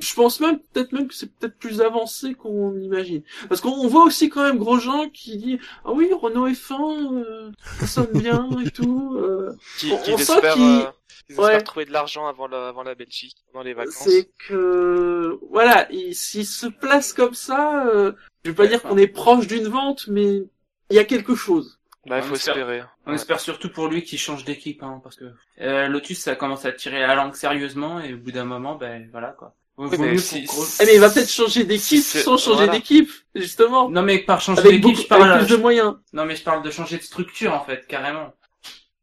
Je pense même, peut-être même que c'est peut-être plus avancé qu'on imagine. Parce qu'on on voit aussi quand même Grosjean qui dit, ah oui, Renault F1, euh, ça sonne bien et tout. euh. Qui, On- qui on sent espère, qu'il- euh, Ouais. espèrent trouver de l'argent avant la, avant la Belgique, pendant les vacances. C'est que, voilà, il- s'il se place comme ça, euh, je vais pas Ouais, dire qu'on est proche d'une vente, mais il y a quelque chose. Bah, il On faut espère. espérer. On Ouais. espère surtout pour lui qu'il change d'équipe, hein, parce que euh, Lotus ça commence à tirer la langue sérieusement et au bout d'un moment, ben voilà quoi. Oui, mais si- Eh, mais il va peut-être changer d'équipe sans changer voilà. d'équipe, justement. Non mais par changer Avec, d'équipe, beaucoup, je parle. avec plus de moyens. Non mais je parle de changer de structure en fait, carrément.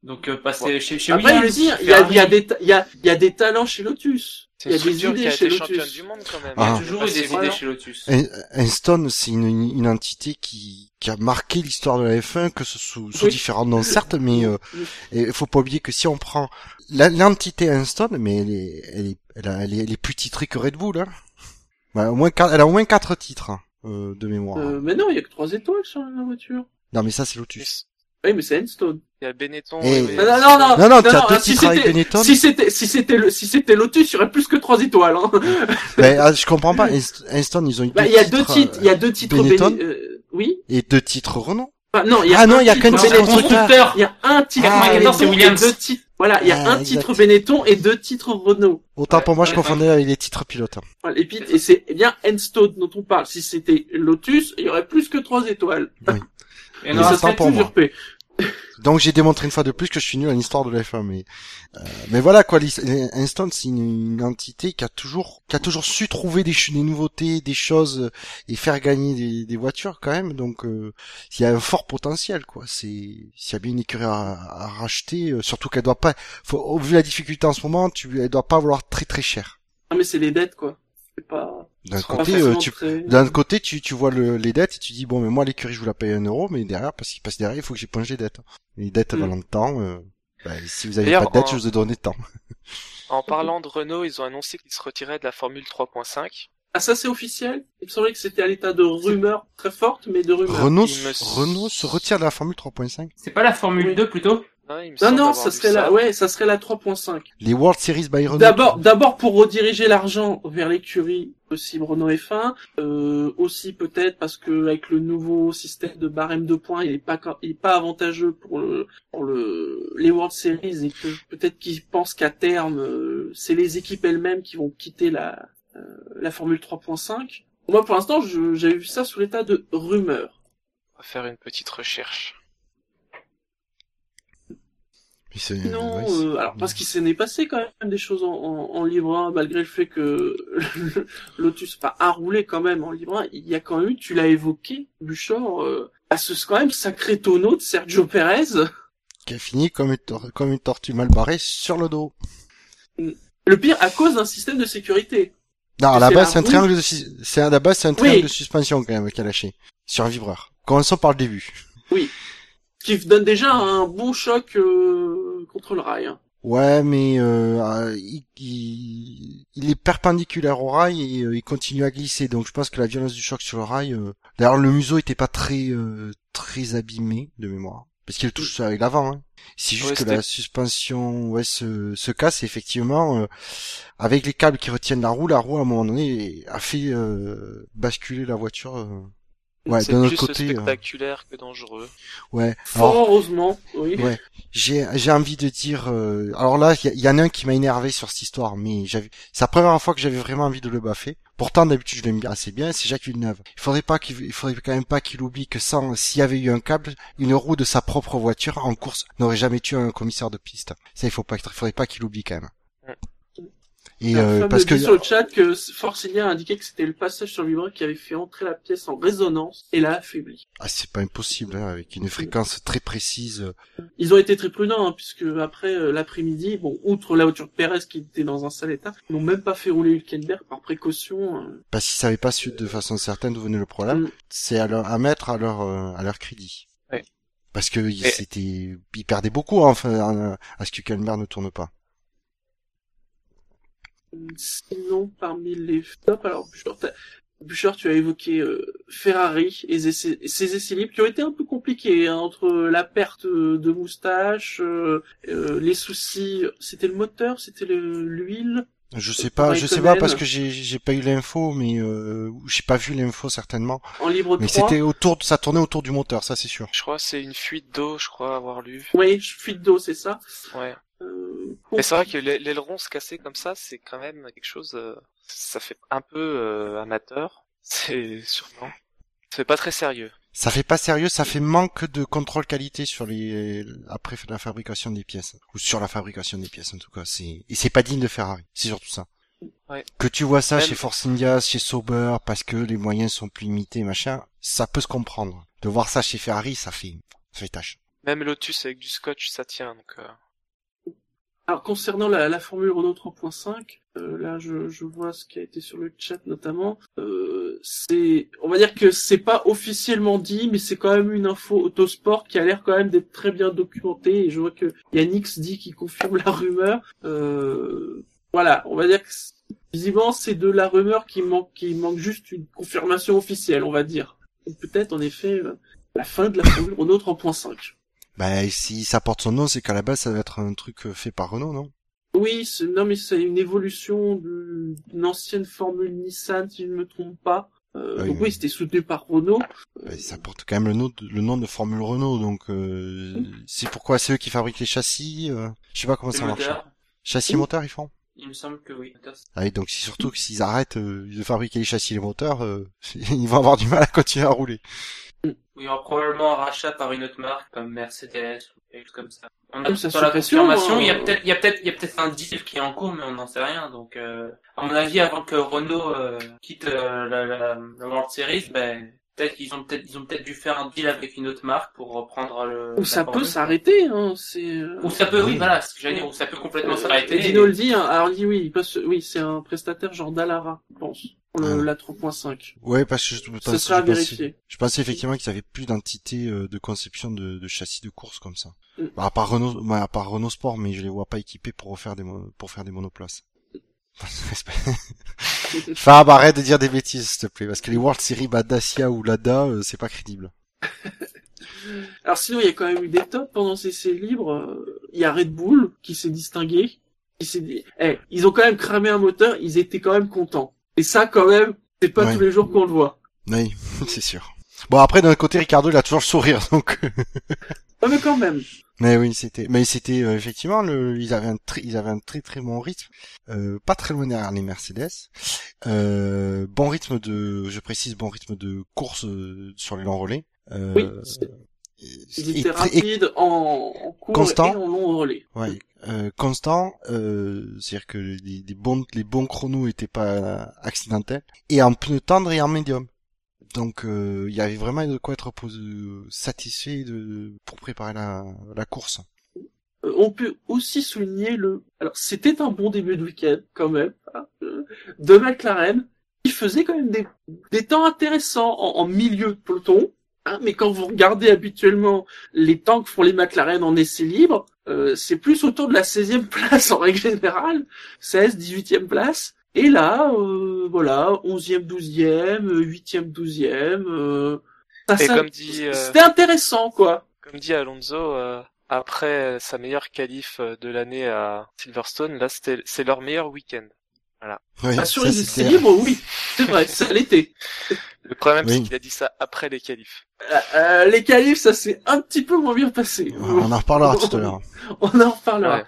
Donc euh, passer Ouais. chez, chez Après, Williams, veut dire, il y a, y a des, ta- il y a, il y a des talents chez Lotus. Il y a des idées a chez été championne Lotus. du monde quand même. il y a Ah. toujours eu si des voilà. idées chez Lotus. Inston, c'est une, une entité qui, qui a marqué l'histoire de la F1, que ce soit sous Oui. différents noms certes, mais euh, il faut pas oublier que si on prend l'entité Inston, mais elle est, elle est, elle, a- elle est, elle est plus titrée que Red Bull, hein. Ouais, au moins quatre- elle a au moins quatre titres hein, euh, de mémoire. Euh, mais non, il y a que trois étoiles sur la voiture. Non, mais ça c'est Lotus. Oui, mais c'est Enstone. Il y a Benetton. Et- Non, non, non, non. Non, non, tu as non, deux si titres avec c'était- Benetton. Si c'était, si c'était le, si c'était Lotus, il y aurait plus que trois étoiles, hein. Ben, ah, je comprends pas. Inston, ils ont eu Bah, deux il y a titres, deux titres, il y a deux titres Benetton. Béné- euh, oui. et deux titres Renault. Enfin, non, il y a Ah non, il y a qu'un Non, titre constructeur. Il y a un titre Ah, Benetton c'est et Williams. deux titres. Voilà, il y a Ah, un exact. titre Benetton et deux titres Renault. Autant Ouais, pour moi, je ouais, confondais avec les titres pilotes. Voilà, Et puis, et c'est bien Enstone dont on parle. Si c'était Lotus, il y aurait plus que trois étoiles. Et Mais ça pour moi. Donc j'ai démontré une fois de plus que je suis nul à l'histoire de la F1, mais euh, mais voilà quoi. Instant c'est une, une entité qui a toujours qui a toujours su trouver des, des nouveautés, des choses et faire gagner des, des voitures quand même. Donc euh, il y a un fort potentiel quoi. C'est s'il y a bien une écurie à, à racheter, euh, surtout qu'elle doit pas. Faut, au vu de la difficulté en ce moment, tu elle doit pas valoir très très cher. Non, mais c'est les dettes, quoi. C'est pas, D'un Pas pas côté, euh, forcément tu très- d'un côté, tu, tu vois le, les dettes et tu dis bon, mais moi l'écurie je vous la paye un euro, mais derrière parce qu'il passe derrière, il faut que j'éponge les dettes. Les dettes Mm. valent le temps. Euh, bah, si vous avez pas de dettes, en- je vous ai donné de temps. En parlant de Renault, ils ont annoncé qu'ils se retiraient de la Formule 3.5. Ah, ça, c'est officiel? Il me semblait que c'était à l'état de rumeur très forte, mais de rumeur. Renault, me- Renault se retire de la Formule 3.5. C'est pas la Formule Oui. 2 plutôt? Il me Non, non, ça serait la, ouais, ça serait la 3.5. Les World Series by Renault. D'abord, d'abord pour rediriger l'argent vers l'écurie possible Renault F1, euh, aussi peut-être parce que avec le nouveau système de barème de points, il est pas, il est pas avantageux pour le, pour le, les World Series et que peut-être qu'ils pensent qu'à terme, euh, c'est les équipes elles-mêmes qui vont quitter la, euh, la Formule 3.5. Moi, pour l'instant, je- j'avais vu ça sous l'état de rumeur. On va faire une petite recherche. Non, ouais, euh, alors parce qu'il s'est n'est passé quand même des choses en, en, en Libre 1, malgré le fait que Lotus pas a roulé quand même en Libre 1, il y a quand même eu, tu l'as évoqué, Buchor, euh, à ce quand même sacré tonneau de Sergio Perez. Qui a fini comme une, comme une tortue mal barrée sur le dos. Le pire à cause d'un système de sécurité. Non, la c'est c'est un roue. triangle de, sus- c'est à la base, c'est un Oui. triangle de suspension quand même qui a lâché. Sur un vibreur. Commençons par le début. Qui donne déjà un bon choc euh, contre le rail. Ouais, mais euh, euh, il, il, il est perpendiculaire au rail et euh, il continue à glisser. Donc je pense que la violence du choc sur le rail. euh, D'ailleurs, le museau était pas très euh, très abîmé de mémoire, parce qu'il touche avec l'avant. Hein. C'est juste Ouais, que la suspension ouais se, se casse. Et effectivement, euh, avec les câbles qui retiennent la roue, la roue à un moment donné a fait euh, basculer la voiture. Ouais, c'est d'un plus autre côté. euh, spectaculaire que dangereux. ouais. Fort Alors, heureusement, oui. Ouais. j'ai j'ai envie de dire euh, alors là il y, y en a un qui m'a énervé sur cette histoire mais j'avais c'est la première fois que j'avais vraiment envie de le baffer pourtant d'habitude je l'aime bien assez bien c'est Jacques Villeneuve il faudrait pas qu'il il faudrait quand même pas qu'il oublie que sans s'il y avait eu un câble une roue de sa propre voiture en course n'aurait jamais tué un commissaire de piste ça il faut pas il faudrait pas qu'il oublie quand même et euh, parce que sur le chat que Forcilia a indiqué que c'était le passage sur vibreur qui avait fait entrer la pièce en résonance et l'a affaibli. ah, c'est pas impossible hein, avec une fréquence très précise euh, Ils ont été très prudents, hein, puisque après euh, l'après-midi, bon, outre la voiture de Perez qui était dans un sale état, ils n'ont même pas fait rouler Hülkenberg par précaution. euh. parce qu'ils savaient pas su de façon certaine d'où venait le problème Mm. c'est à, leur, à mettre à leur euh, à leur crédit Ouais. parce que ils, Et- c'était ils perdaient beaucoup hein, enfin à, à ce que Hülkenberg ne tourne pas Sinon, parmi les tops, alors, t'as- Bouchard, tu as évoqué euh, Ferrari et ses, ses essais libres qui ont été un peu compliqués hein, entre la perte de moustache, euh, euh, les soucis. C'était le moteur, c'était le- l'huile? Je sais pas, je sais pas parce que j'ai j'ai pas eu l'info, mais euh, j'ai pas vu l'info certainement. En libre Mais 3. c'était autour, ça tournait autour du moteur, ça c'est sûr. Je crois que c'est une fuite d'eau, je crois avoir lu. Oui, fuite d'eau, c'est ça. Ouais. Euh, Mais c'est vrai que l'ai- l'aileron se casser comme ça, c'est quand même quelque chose. euh, ça fait un peu euh, amateur. C'est sûrement. C'est pas très sérieux. Ça fait pas sérieux, ça fait manque de contrôle qualité sur les après la fabrication des pièces ou sur la fabrication des pièces en tout cas. C'est et c'est pas digne de Ferrari, c'est surtout ça. Ouais. Que tu vois ça Même- chez Force India, chez Sauber, parce que les moyens sont plus limités, machin, ça peut se comprendre. De voir ça chez Ferrari, ça fait ça fait tâche. Même Lotus avec du scotch, ça tient. Donc euh, Alors concernant la, Formule Renault 3.5, euh, là je, vois ce qui a été sur le chat notamment. Euh, c'est, on va dire que c'est pas officiellement dit, mais c'est quand même une info autosport qui a l'air quand même d'être très bien documentée. Et je vois que Yannick dit qu'il confirme la rumeur. Euh, voilà, on va dire que visiblement c'est de la rumeur qui manque, qui manque juste une confirmation officielle, on va dire. Et peut-être en effet la fin de la Formule Renault 3.5. Bah si ça porte son nom, c'est qu'à la base ça va être un truc euh, fait par Renault, non? Oui, c'est- non mais c'est une évolution de- d'une ancienne formule Nissan, si je ne me trompe pas. Euh, oui, donc oui. oui, c'était soutenu par Renault. Bah, Ça porte quand même le nom de, le nom de Formule Renault, donc euh, c'est pourquoi c'est eux qui fabriquent les châssis. euh, je sais pas comment ça marche. Châssis et moteur ils font? il me semble que oui. Ah oui, donc c'est surtout que s'ils arrêtent euh, de fabriquer les châssis et les moteurs, euh, ils vont avoir du mal à continuer à rouler. Il y aura probablement un rachat par une autre marque comme Mercedes ou quelque chose comme ça. On a Comme ça, pas la confirmation. hein. Il y a peut-être, il y a peut-être, il y a peut-être un deal qui est en cours, mais on n'en sait rien. Donc, euh, à mon avis, avant que Renault euh, quitte euh, la, la, la World Series, ben peut-être qu'ils ont peut-être, ils ont peut-être dû faire un deal avec une autre marque pour reprendre le. Ou ça peut s'arrêter, hein, c'est... euh, Ou ça peut, oui, Oui. voilà, ce que j'allais dire, ou ça peut complètement euh, s'arrêter. Dino le dit, hein, alors il dit oui, il peut se- oui, c'est un prestataire genre Dallara, je pense, le, Ah. la 3.5. Ouais, parce que je, Ça sera je pensais, je pensais effectivement qu'ils avaient plus d'entité euh, de conception de, de châssis de course comme ça. Mm. Bah, à part Renault, bah, à part Renault Sport, mais je les vois pas équipés pour refaire des pour faire des monoplaces. Fab, arrête de dire des bêtises, s'il te plaît, parce que les World Series bah, Dacia ou Lada, euh, c'est pas crédible. Alors sinon, il y a quand même eu des tops pendant ces essais libres. Il y a Red Bull qui s'est distingué. S'est dit... eh, ils ont quand même cramé un moteur, ils étaient quand même contents. Et ça, quand même, c'est pas Ouais. tous les jours qu'on le voit. Oui, c'est sûr. Bon, après, d'un côté, Ricardo, il a toujours le sourire, donc... Ah, mais quand même. Mais oui, c'était, mais c'était euh, effectivement le, ils avaient un très, ils avaient un très très bon rythme, euh, pas très loin derrière les Mercedes, euh, bon rythme de, je précise, bon rythme de course euh, sur les longs relais. Euh, Oui. Ils étaient rapides en, en court Constant. et en long relais. ouais, euh, constant, euh, c'est-à-dire que les, bons, les bons chronos étaient pas accidentels, et en pneu tendre et en médium. Donc euh, il y avait vraiment de quoi être satisfait de, pour préparer la, la course. Euh, on peut aussi souligner le... Alors, c'était un bon début de week-end, quand même, hein, euh, de McLaren, qui faisait quand même des, des temps intéressants en, en milieu de peloton. Hein, mais quand vous regardez habituellement les temps que font les McLaren en essai libre, euh, c'est plus autour de la 16e place en règle générale, 16, 18e place. Et là, euh, voilà, 11e, 12e, euh, 8e, 12e. Euh, ça, Et ça- comme dit, euh, C'était intéressant, quoi. Comme dit Alonso, euh, après sa meilleure qualif de l'année à Silverstone, là c'était c'est leur meilleur week-end. Ouais, Ah, sur ça, les essais c'était- libres, oui, c'est vrai, ça l'était. Le problème Oui. c'est qu'il a dit ça après les qualifs. Euh, euh, les qualifs, ça s'est un petit peu moins bien passé. On en reparlera tout à l'heure. On en reparlera.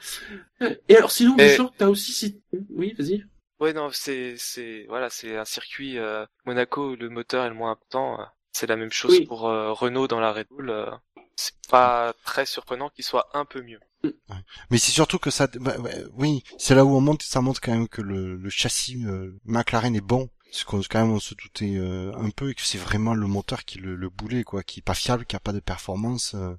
Et alors, sinon, Mais- Bouchard, t'as aussi cité... Oui, vas-y. Ouais non c'est c'est voilà c'est un circuit euh, Monaco où le moteur est le moins important. c'est la même chose Oui. pour euh, Renault dans la Red Bull. euh, c'est pas très surprenant qu'il soit un peu mieux. Mais c'est surtout que ça, bah, oui, c'est là où on monte, ça montre quand même que le, le châssis euh, McLaren est bon. Parce qu'on quand même on se doutait euh, un peu et que c'est vraiment le moteur qui le, le boulet quoi, qui est pas fiable, qui a pas de performance. euh.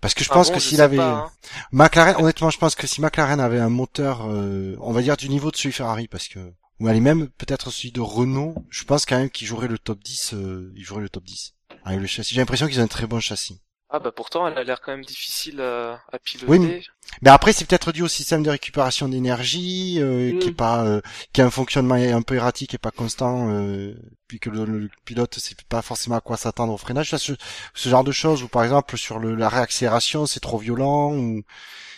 Parce que je Ah pense bon, que s'il avait pas, hein. McLaren, honnêtement, je pense que si McLaren avait un moteur, euh, on va dire du niveau de celui Ferrari, parce que ou allez même peut-être celui de Renault, je pense quand même qu'il jouerait le top 10, euh, il jouerait le top 10. Avec le châssis, j'ai l'impression qu'ils ont un très bon châssis. Ah bah pourtant, elle a l'air quand même difficile à, à piloter. Oui, mais- Mais après, c'est peut-être dû au système de récupération d'énergie, euh, Mm. qui est pas, euh, qui a un fonctionnement un peu erratique et pas constant, euh, puis que le, le pilote sait pas forcément à quoi s'attendre au freinage. Ça, ce, ce genre de choses, ou par exemple sur le, la réaccélération, c'est trop violent, ou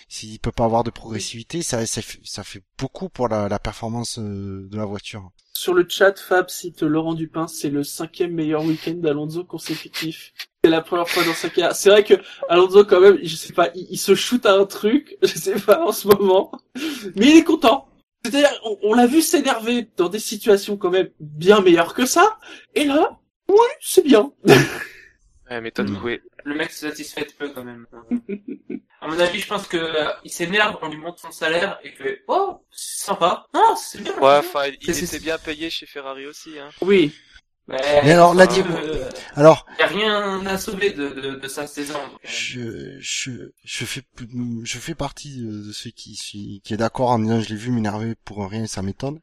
s'il peut pas avoir de progressivité, ça, ça, fait, ça fait beaucoup pour la, la performance euh, de la voiture. Sur le chat, Fab cite Laurent Dupin, c'est le cinquième meilleur week-end d'Alonso consécutif. C'est la première fois dans sa carrière. C'est vrai que Alonso, quand même, je sais pas, il, il se shoot à un truc, je sais pas en ce moment, mais il est content. C'est-à-dire, on, on l'a vu s'énerver dans des situations quand même bien meilleures que ça, et là, oui, c'est bien. Ouais, méthode Mm. Le mec se satisfait de peu quand même. à mon avis, je pense que euh, il s'énerve, on lui montre son salaire et que oh, c'est sympa. Non, c'est bien. Ouais, enfin, il était bien payé chez Ferrari aussi. Hein. Oui. Mais, alors, là, euh, euh, Alors, y a rien à sauver de, de, de sa saison. euh, je, je, je fais, je fais partie de ceux qui, qui est d'accord en disant je l'ai vu m'énerver pour rien, ça m'étonne.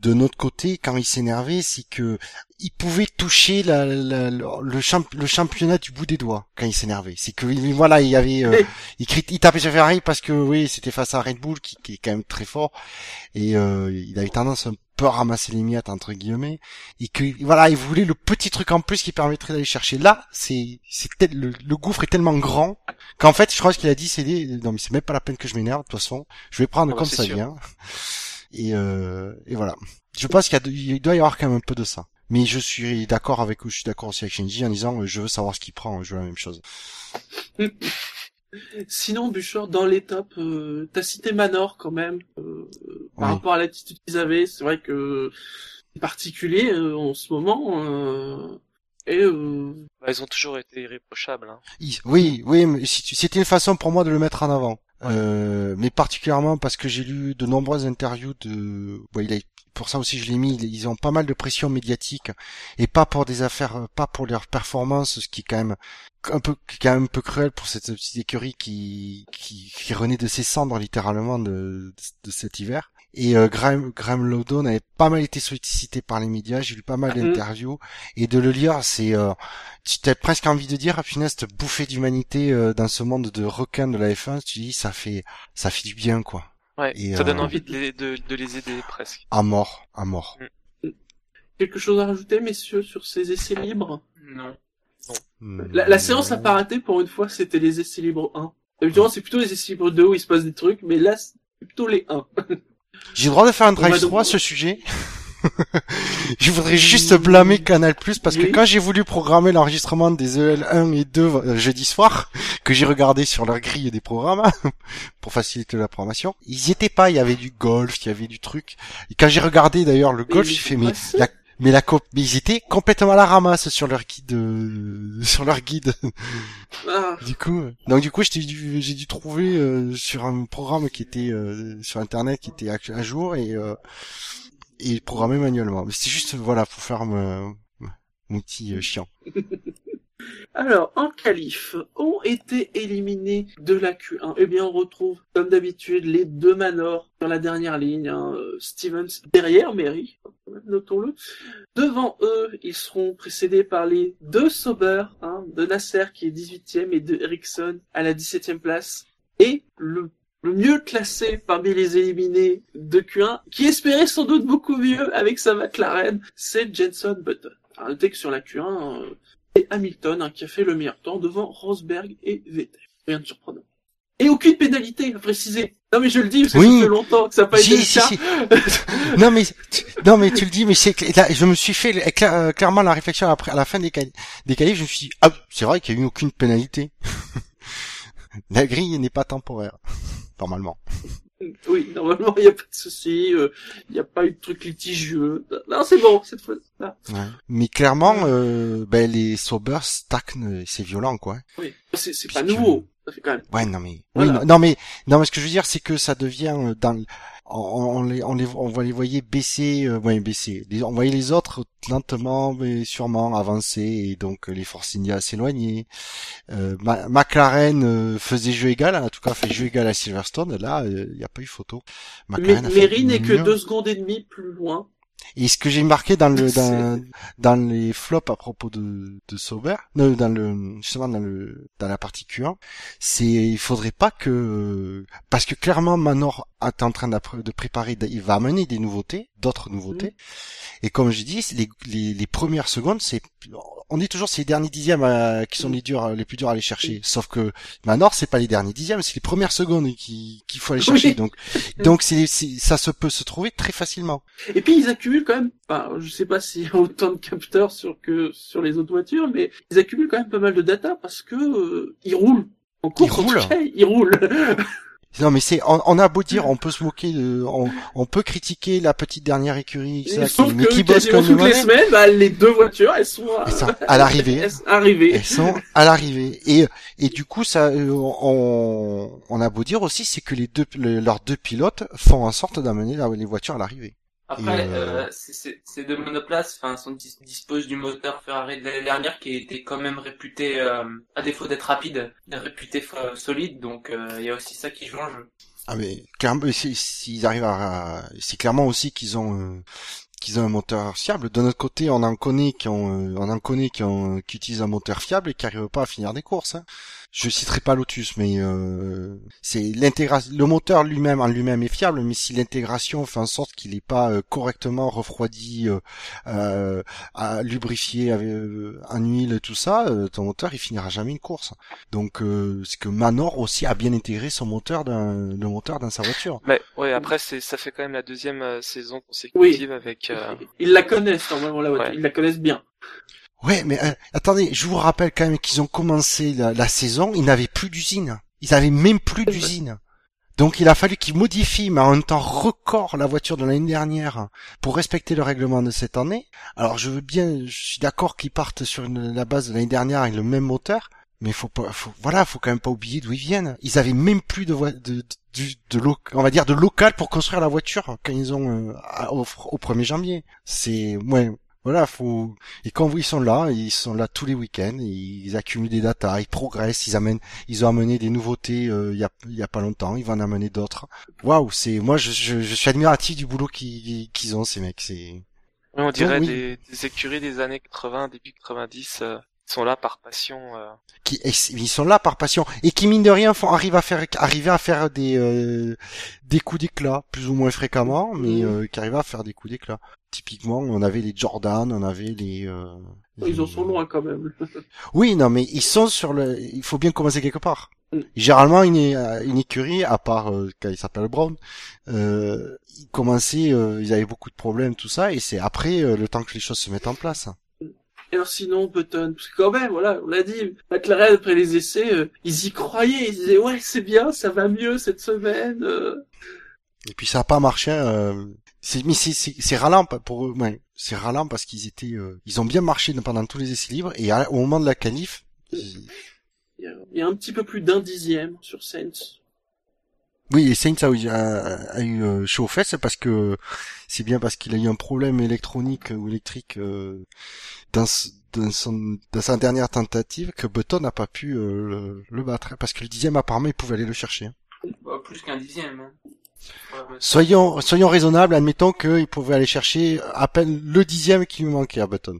De notre côté, quand il s'énervait, c'est que il pouvait toucher la, la- le, champ- le championnat du bout des doigts quand il s'énervait. C'est que il- voilà, il y avait, euh, il, crit- il tapait sur Ferrari parce que oui, c'était face à Red Bull qui, qui est quand même très fort et euh, il avait tendance un peu à ramasser les miettes entre guillemets et que voilà, il voulait le petit truc en plus qui permettrait d'aller chercher. Là, c'est, c'est tel- le, le gouffre est tellement grand qu'en fait, je crois qu'il a dit, c'est des- non mais c'est même pas la peine que je m'énerve. De toute façon, je vais prendre Ah comme ça sûr. vient. Et, euh, et voilà. Je pense qu'il y a il doit y avoir quand même un peu de ça. Mais je suis d'accord avec, je suis d'accord aussi avec Shinji en disant, euh, je veux savoir ce qu'il prend, je veux la même chose. Sinon, Bouchard, dans les tops, euh, t'as cité Manor quand même, euh, par Oui. rapport à l'attitude qu'ils avaient. C'est vrai que c'est particulier euh, en ce moment. euh, et euh, Bah, ils ont toujours été irréprochables. Hein. Oui, oui, mais si tu- c'était une façon pour moi de le mettre en avant. Euh, mais particulièrement parce que j'ai lu de nombreuses interviews de, ouais, il a- pour ça aussi je l'ai mis, ils- ont pas mal de pression médiatique et pas pour des affaires, pas pour leurs performances, ce qui est quand même un peu, qui est quand même un peu cruel pour cette petite écurie qui, qui, qui renaît de ses cendres littéralement de, de cet hiver. Et euh, Graham, Graham Lowdon avait pas mal été sollicité par les médias, j'ai lu pas mal Mhm. d'interviews et de le lire, c'est euh, tu as presque envie de dire, ah, punaise, cette bouffée d'humanité euh, dans ce monde de requins de la F1, tu dis, ça fait, ça fait du bien, quoi. Ouais, Et, ça donne euh, envie de les, de, de les aider presque. À mort, à mort. quelque chose à rajouter, messieurs, sur ces essais libres? Non. La, la séance a pas raté pour une fois, c'était les essais libres 1. Évidemment, c'est plutôt les essais libres 2 où il se passe des trucs, mais là, c'est plutôt les 1. J'ai le droit de faire un drive donc- 3 à ce sujet. je voudrais juste blâmer Canal Plus parce que Oui. quand j'ai voulu programmer l'enregistrement des EL1 et 2 euh, jeudi soir, que j'ai regardé sur leur grille des programmes pour faciliter la programmation, ils y étaient pas. Il y avait du golf, il y avait du truc. Et quand j'ai regardé d'ailleurs le golf, j'ai fait mais passés. la, mais la cop- mais ils étaient complètement à la ramasse sur leur guide, euh, sur leur guide. Ah, Du coup, euh, donc du coup, j'ai dû, j'ai dû trouver euh, sur un programme qui était euh, sur internet qui était à, à jour et euh, et programmer manuellement. Mais c'est juste voilà pour faire me- mon petit euh, chiant. Alors, en qualif, ont été éliminés de la Q1. Eh bien, on retrouve, comme d'habitude, les deux Manor sur la dernière ligne. hein, Stevens derrière Mary, notons-le. Devant eux, ils seront précédés par les deux Sauber, hein, de Nasser qui est 18e et de Ericsson à la 17e place. Et le, mieux classé parmi les éliminés de Q1, qui espérait sans doute beaucoup mieux avec sa McLaren, c'est Jenson Button. Alors, notez que sur la Q1, euh, et Hamilton hein, qui a fait le meilleur temps devant Rosberg et Vettel. Rien de surprenant. Et aucune pénalité, à préciser. Non mais je le dis, parce que Oui. ça fait longtemps que ça n'a pas été Si, le si, cas. si. non mais tu- non mais tu le dis mais c'est là, je me suis fait cla- euh, clairement la réflexion après à la fin des quali- des qualifs je me suis dit ah c'est vrai qu'il y a eu aucune pénalité la grille n'est pas temporaire normalement Oui, normalement, il n'y a pas de souci. euh, Il n'y a pas eu de truc litigieux. Non, c'est bon, cette fois. Ah, mais clairement euh, ben les Sauber stagnent c'est violent quoi oui. C'est c'est pas nouveau. Ça fait quand même. Ouais, non mais, Voilà. oui, non, non, mais, non mais ce que je veux dire, c'est que ça devient euh, dans, le- on, on les, on les, on va les voyait baisser, euh, ouais, baisser. Les- on voyait les autres lentement mais sûrement avancer et donc euh, les Force India s'éloigner. Euh, Ma- McLaren euh, faisait jeu égal, en tout cas fait jeu égal à Silverstone. Là, il n'y a pas eu photo. Mais McLaren a fait Mary n'est que deux secondes et demie plus loin. Et ce que j'ai marqué dans le dans, dans les flops à propos de de Sauber, non, dans le justement dans le dans la partie Q1, c'est il faudrait pas que parce que clairement Manor est en train de préparer, il va amener des nouveautés, d'autres nouveautés. Et comme je dis, les, les, les premières secondes, c'est on dit toujours c'est les derniers dixièmes euh, qui sont les durs les plus durs à aller chercher. Sauf que Manor c'est pas les derniers dixièmes, c'est les premières secondes qui- qu'il faut aller chercher. Oui. Donc donc c'est ça se peut se trouver très facilement. Et puis ils accumulent quand même, enfin, je sais pas s'il y a autant de capteurs sur que sur les autres voitures, mais ils accumulent quand même pas mal de data parce que euh, ils roulent. En course, Ils en tout roulent. cas, ils roulent. Non mais c'est on, on a beau dire, on peut se moquer, de, on, on peut critiquer la petite dernière écurie, ça, Sauf qui, mais qui bosse comme toutes les semaines, bah, les deux voitures, elles sont à, l'arrivée. elles sont arrivées. Elles sont à l'arrivée et et du coup ça, euh, on, on a beau dire aussi, c'est que les deux le- leurs deux pilotes font en sorte d'amener les voitures à l'arrivée. Après, euh, euh, ces deux monoplaces, enfin, sont dis- disposent du moteur Ferrari de l'année dernière qui était quand même réputé, euh, à défaut d'être rapide, réputé euh, solide. Donc, euh, il y a aussi ça qui joue en jeu. Ah mais clairement, si- s'ils arrivent à, c'est clairement aussi qu'ils ont euh, qu'ils ont un moteur fiable. De notre côté, on en connaît qui ont, euh, on en connaît qui ont, qui utilisent un moteur fiable et qui arrivent pas à finir des courses. Hein. Je citerai pas Lotus, mais euh, c'est l'intégration. Le moteur lui-même en lui-même est fiable, mais si l'intégration fait en sorte qu'il n'est pas euh, correctement refroidi, euh, euh, à lubrifié avec, euh, en huile et tout ça, euh, ton moteur il finira jamais une course. Donc euh, c'est que Manor aussi a bien intégré son moteur dans le moteur dans sa voiture. Mais ouais, après c'est ça fait quand même la deuxième euh, saison consécutive avec. euh, Ils la connaissent normalement la voiture, Ouais. ils la connaissent bien. Ouais, mais euh, attendez, je vous rappelle quand même qu'ils ont commencé la, la saison, ils n'avaient plus d'usine. Ils avaient même plus d'usine. Donc il a fallu qu'ils modifient, mais en un temps record, la voiture de l'année dernière pour respecter le règlement de cette année. Alors je veux bien, je suis d'accord qu'ils partent sur une- la base de l'année dernière avec le même moteur, mais faut pas, faut, voilà, faut quand même pas oublier d'où ils viennent. Ils avaient même plus de, voi- de, de, de, lo- on va dire de local pour construire la voiture quand ils ont euh, au, au 1er janvier. C'est, ouais, voilà, faut, et quand ils sont là, ils sont là tous les week-ends, ils accumulent des datas, ils progressent, ils amènent, ils ont amené des nouveautés euh, il y a y a pas longtemps, ils vont en amener d'autres. Waouh, c'est moi je, je, je suis admiratif du boulot qu'ils qu'ils ont ces mecs, c'est on dirait oui. des, des écuries des années 80, début 90, euh, sont là par passion. euh. qui ils sont là par passion et qui mine de rien font arrivent à faire arriver à faire des euh, des coups d'éclat plus ou moins fréquemment, mais Mhm. euh, qui arrivent à faire des coups d'éclat. Typiquement, on avait les Jordan, on avait les euh, Ils en sont loin quand même. Oui, non, mais ils sont sur le. Il faut bien commencer quelque part. Mm. Généralement, une, une écurie, à part euh, quand il s'appelle Brown, euh, ils commençaient, euh, ils avaient beaucoup de problèmes, tout ça, et c'est après euh, le temps que les choses se mettent en place. Et alors sinon, Button, parce que quand même, voilà, on l'a dit, McLaren après les essais, euh, ils y croyaient, ils disaient ouais c'est bien, ça va mieux cette semaine. euh. Et puis ça a pas marché. Euh, c'est, mais c'est, c'est, c'est ralent pour eux. Ouais, c'est ralent parce qu'ils étaient, euh, ils ont bien marché pendant tous les essais libres, et à- au moment de la qualif, ils- Il y, a, il y a un petit peu plus d'un dixième sur Saints. Oui, et Saints a eu, a, a eu euh, chaud aux fesses parce que c'est bien parce qu'il a eu un problème électronique ou électrique euh, dans, s- dans, son, dans sa dernière tentative que Button n'a pas pu euh, le, le battre parce que le dixième apparemment il pouvait aller le chercher. Bah, plus qu'un dixième. Hein. Ouais, Soyons soyons raisonnables, admettons qu'il pouvait aller chercher à peine le dixième qui lui manquait à Button.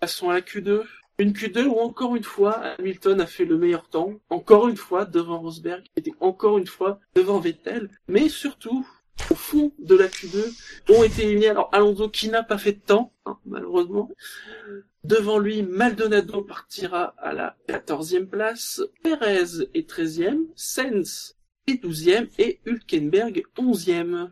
Passons à la Q2. Une Q2 où encore une fois Hamilton a fait le meilleur temps, encore une fois devant Rosberg, qui était encore une fois devant Vettel, mais surtout au fond de la Q2 ont été éliminés alors Alonso qui n'a pas fait de temps, hein, malheureusement. Devant lui, Maldonado partira à la 14e place, Perez est 13e, Sainz est 12e et Hülkenberg 11e.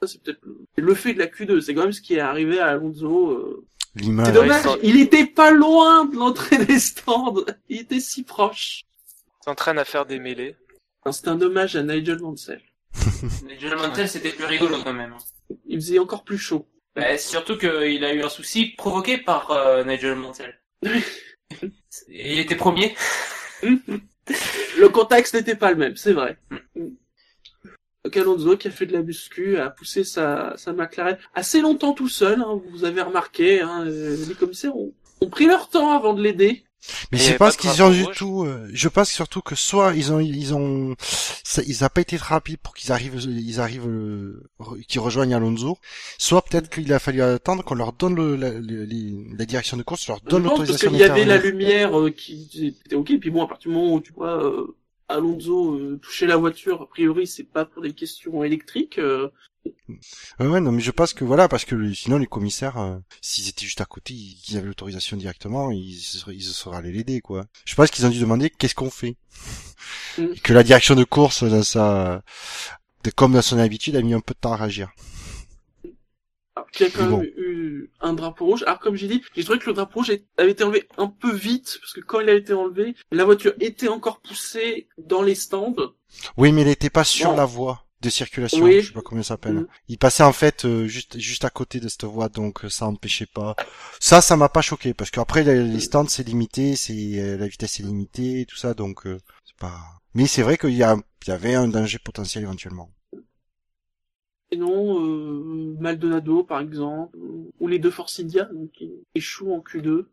Ça c'est peut-être le- le fait de la Q2, c'est quand même ce qui est arrivé à Alonso euh, L'image. c'est dommage, il était pas loin de l'entrée des stands. Il était si proche. Ils s'entraînent à faire des mêlées. Non, C'est un hommage à Nigel Mansell. Nigel Mansell, c'était plus rigolo quand même. Il faisait encore plus chaud. Bah, surtout qu'il a eu un souci provoqué par euh, Nigel Mansell. Il était premier. Le contexte n'était pas le même, c'est vrai. Alonso qui a fait de la muscu, a poussé sa, sa McLaren assez longtemps tout seul. hein, vous avez remarqué, hein, euh, les commissaires ont, ont pris leur temps avant de l'aider. Mais avait pense pas de qu'ils ont du tout. euh, je pense surtout que soit ils ont ils ont ça, ils a pas été très rapide pour qu'ils arrivent ils arrivent euh, qu'ils rejoignent Alonso. Soit peut-être qu'il a fallu attendre qu'on leur donne le, la, la direction de course, leur donne Non, parce l'autorisation qu'il y avait la lumière euh, qui était ok, puis bon, à partir du moment où tu vois euh, Alonso euh, toucher la voiture, a priori c'est pas pour des questions électriques. euh, Ouais, ouais, non, mais je pense que voilà, parce que sinon les commissaires, euh, s'ils étaient juste à côté, ils, qu'ils avaient l'autorisation directement, ils se seraient, ils se seraient allés l'aider, quoi. Je pense qu'ils ont dû demander qu'est-ce qu'on fait. Mm. Et que la direction de course, dans sa, de, comme dans son habitude, a mis un peu de temps à réagir. Y a quand bon. même eu un drapeau rouge. Alors comme j'ai dit, j'ai trouvé que le drapeau rouge avait été enlevé un peu vite, parce que quand il a été enlevé, la voiture était encore poussée dans les stands. Oui, mais il était pas sur Bon. la voie de circulation, Oui. je sais pas comment ça s'appelle. Mm. Il passait en fait euh, juste juste à côté de cette voie, donc euh, ça empêchait pas. Ça, ça m'a pas choqué parce qu'après les, les stands c'est limité, c'est euh, la vitesse est limitée, et tout ça, donc euh, c'est pas. Mais c'est vrai qu'il y a il y avait un danger potentiel éventuellement. Sinon, euh, Maldonado par exemple, ou les deux Force India, donc qui échouent en Q2.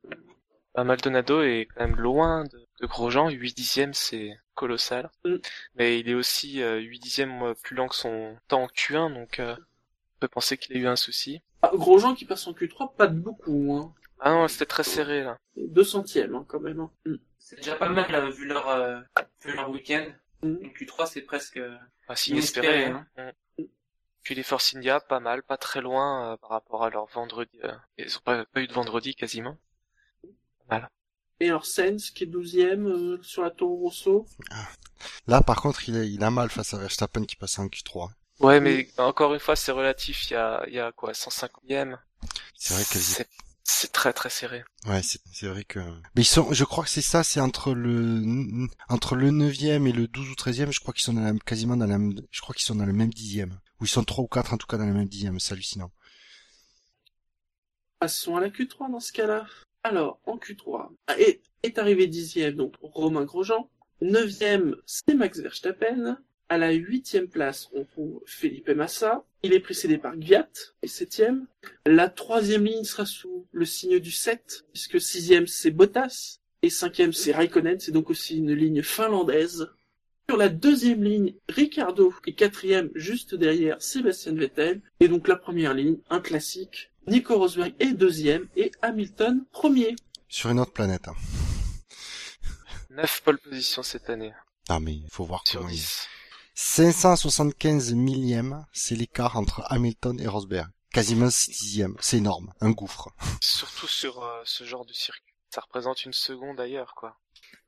Bah, Maldonado est quand même loin de, de Grosjean, 8 dixièmes c'est colossal. Mm. Mais il est aussi euh, 8 dixièmes euh, plus lent que son temps en Q1, donc euh, on peut penser qu'il a eu un souci. Ah, Grosjean qui passe en Q3, pas de beaucoup, hein. Ah non, c'était très serré là. Deux centièmes hein, quand même. Hein. Mm. C'est déjà pas mal, euh, vu leur, euh, vu leur week-end. Mm. Une Q3, c'est presque, Ah, si Inespéré, inespéré. hein. Puis les Force India, pas mal, pas très loin euh, par rapport à leur vendredi. euh, ils ont pas, pas eu de vendredi quasiment. Et alors Sainz qui est douzième euh, sur la Toro Rosso? Là, par contre, il a, il a mal face à Verstappen qui passe en Q3. Ouais, mais encore une fois, c'est relatif. Il y a, il y a quoi, 150e. C'est vrai qu'elles C'est très très serré. Ouais, c'est c'est vrai que. Mais ils sont, je crois que c'est ça, c'est entre le entre le 9e et le 12 ou 13e, je crois qu'ils sont dans la, quasiment dans la, même- je crois qu'ils sont dans le même dixième. Ou ils sont trois ou quatre en tout cas dans le même dixième, c'est hallucinant. Passons à la Q3 dans ce cas-là. Alors, en Q3, ah, est, est arrivé dixième, donc Romain Grosjean. Neuvième, c'est Max Verstappen. À la huitième place, on trouve Felipe Massa. Il est précédé par Gviat, et septième. La troisième ligne sera sous le signe du 7, puisque sixième, c'est Bottas. Et cinquième, c'est Raikkonen, c'est donc aussi une ligne finlandaise. Sur la deuxième ligne, Ricardo et quatrième, juste derrière Sébastien Vettel. Et donc la première ligne, un classique. Nico Rosberg est deuxième et Hamilton premier. Sur une autre planète. Hein. 9 pole positions cette année. Non mais il faut voir Sur comment il... 10. 575 millièmes, c'est l'écart entre Hamilton et Rosberg. Quasiment 6 dixièmes, c'est énorme, un gouffre. Surtout sur euh, ce genre de circuit. Ça représente une seconde ailleurs, quoi.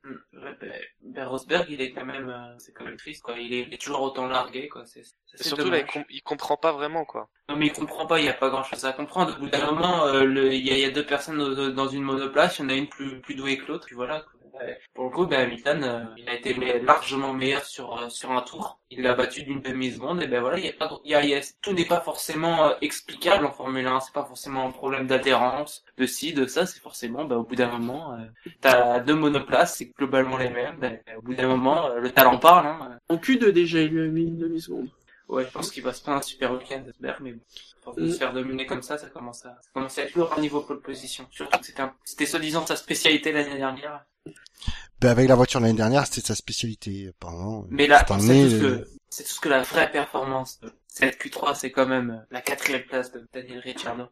Mm. Ouais, ben, ben, Rosberg, il est quand même, euh, c'est quand même triste, quoi. Il est, il est toujours autant largué, quoi. C'est, surtout là, il, com- il comprend pas vraiment, quoi. Non, mais il comprend pas, il y a pas grand chose à comprendre. Au bout d'un moment, euh, le- il y, a, il y a deux personnes au- dans une monoplace, il y en a une plus, plus douée que l'autre, puis voilà. quoi. Ouais. Pour le coup, ben, Hamilton, euh, il a été me- largement meilleur sur, euh, sur un tour. Il l'a battu d'une demi-seconde, et ben voilà, il y a pas, y a, tout n'est pas forcément euh, explicable en Formule 1, c'est pas forcément un problème d'adhérence, de ci, de ça, c'est forcément, ben, au bout d'un moment, euh, t'as deux monoplaces, c'est globalement les mêmes, ben, au bout d'un moment, euh, le talent parle, hein. En Q2 déjà, il lui a mis une demi-seconde. Ouais, je pense qu'il va se prendre un super week-end, mais bon, pour se faire dominer comme ça, ça commence à, ça commence à être lourd à niveau pole position. Surtout que c'était un- c'était soi-disant sa spécialité l'année dernière. Ben avec la voiture l'année dernière, c'était sa spécialité, apparemment. Mais là, c'est année, tout, ce euh, que, c'est tout ce que la vraie performance de cette Q3, c'est quand même euh, la quatrième place de Daniel Ricciardo.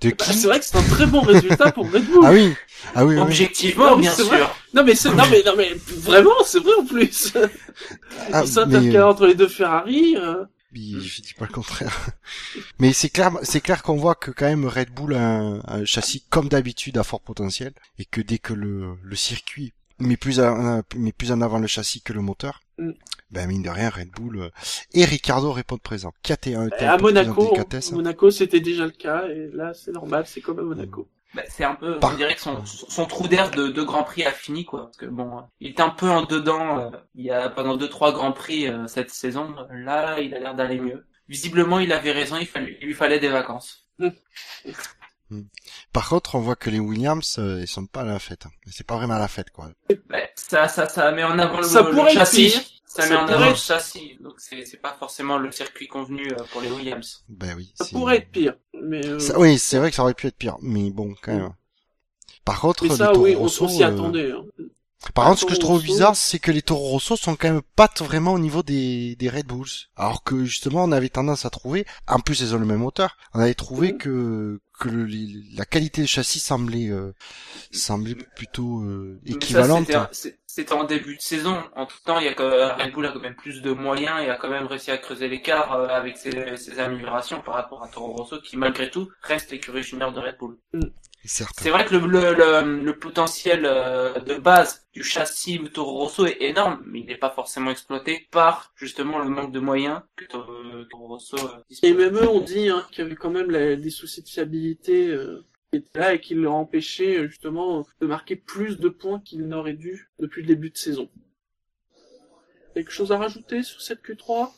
De Bah, qui c'est vrai que c'est un très bon résultat pour Red Bull. Ah oui, ah oui, oui. Objectivement, mais bien c'est sûr. vrai. Non mais c'est, non mais, non mais, vraiment, c'est vrai en plus. Ah, s'intercale mais, entre les deux Ferrari. euh, Oui, je dis pas le contraire. Mais c'est clair, c'est clair qu'on voit que quand même Red Bull a un, un châssis comme d'habitude à fort potentiel et que dès que le, le circuit met plus, plus en avant le châssis que le moteur, Mm. ben mine de rien Red Bull euh, et Ricardo répondent présent. Qui a été un, été un à peu plus en Monaco, hein. Monaco, c'était déjà le cas et là, c'est normal, c'est comme à Monaco. Bah, c'est un peu, Par- on dirait que son, son trou d'air de, de Grand Prix a fini, quoi. Parce que bon, il était un peu en dedans, euh, il y a pendant deux, trois Grands Prix euh, cette saison. Là, il a l'air d'aller mieux. Visiblement, il avait raison, il, fallait, il lui fallait des vacances. Par contre, on voit que les Williams, euh, ils sont pas à la fête. hein. C'est pas vraiment à la fête, quoi. Bah, ça, ça, ça met en avant le, Ça le pourrait être châssis. pire. Ça, Ça met en avant le châssis. Donc c'est, pas forcément le circuit convenu euh, pour les Williams. Ben oui. Ça pourrait être pire, mais euh, Ça- oui, c'est vrai que ça aurait pu être pire, mais bon, quand même. Par contre, Mais ça, oui, on, s'y euh, attendait. hein. Par contre, ce que je trouve bizarre, c'est que les Toro Rosso sont quand même pas vraiment au niveau des, des Red Bulls. Alors que justement, on avait tendance à trouver, en plus ils ont le même moteur, on avait trouvé Mhm. que que le- la qualité du châssis semblait euh, semblait plutôt euh, équivalente. c'était- en début de saison. En tout temps, il y a que Red Bull a quand même plus de moyens et a quand même réussi à creuser l'écart euh, avec ses, ses améliorations par rapport à Toro Rosso, qui malgré tout reste l'écurie junior de Red Bull. C'est vrai que le, le, le, le potentiel euh, de base du châssis de Toro Rosso est énorme, mais il n'est pas forcément exploité par justement le manque de moyens que Toro, Rosso euh, dispose. Et même eux ont dit hein, qu'il y avait quand même la- des soucis de fiabilité euh, qui étaient là et qui leur empêchaient euh, justement de marquer plus de points qu'ils n'auraient dû depuis le début de saison. Quelque chose à rajouter sur cette Q3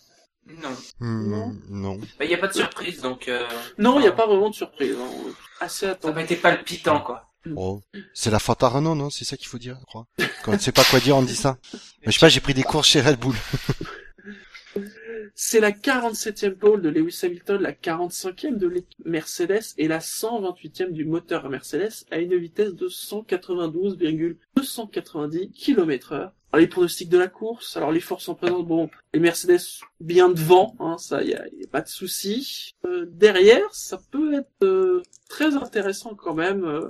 Non. Non. non. Bah, Il n'y a pas de surprise, donc euh, Non, il n'y a pas vraiment de surprise. hein. Assez ça attendu. m'a été palpitant, quoi. Oh. C'est la faute à Renault, non C'est ça qu'il faut dire, je crois. Quand on ne sait pas quoi dire, on dit ça. Mais je sais pas, j'ai pris des courses chez Red Bull. C'est la 47e pole de Lewis Hamilton, la 45e de l'équipe Mercedes et la 128e du moteur Mercedes à une vitesse de 192,290 km heure. Alors les pronostics de la course, alors les forces en présence, bon, les Mercedes bien devant, hein, ça y a, y a pas de souci. Euh, derrière, ça peut être euh, très intéressant quand même. euh,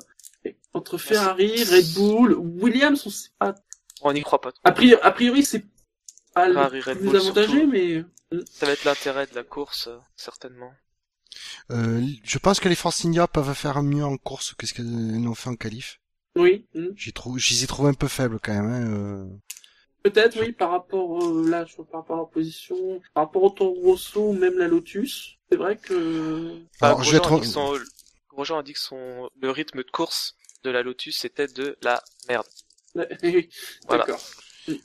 entre Ferrari, Red Bull, Williams, on sait pas. On n'y croit pas. trop. A priori, a priori c'est pas Ferrari, le Red plus Bull, avantagé, surtout. mais Ça va être l'intérêt de la course, euh, certainement. Euh, je pense que les Force India peuvent faire mieux en course que ce qu'elles ont fait en qualif. Oui. hmm. J'y trouve, j'y ai trouvé un peu faible quand même. Hein, euh. Peut-être, oui, par rapport, euh, là, je par rapport à leur position, par rapport au Toro Rosso, même la Lotus. C'est vrai que, Bah, Alors, je vais être- a dit que son- Grosjean a dit que son le rythme de course de la Lotus c'était de la merde. Voilà. d'accord.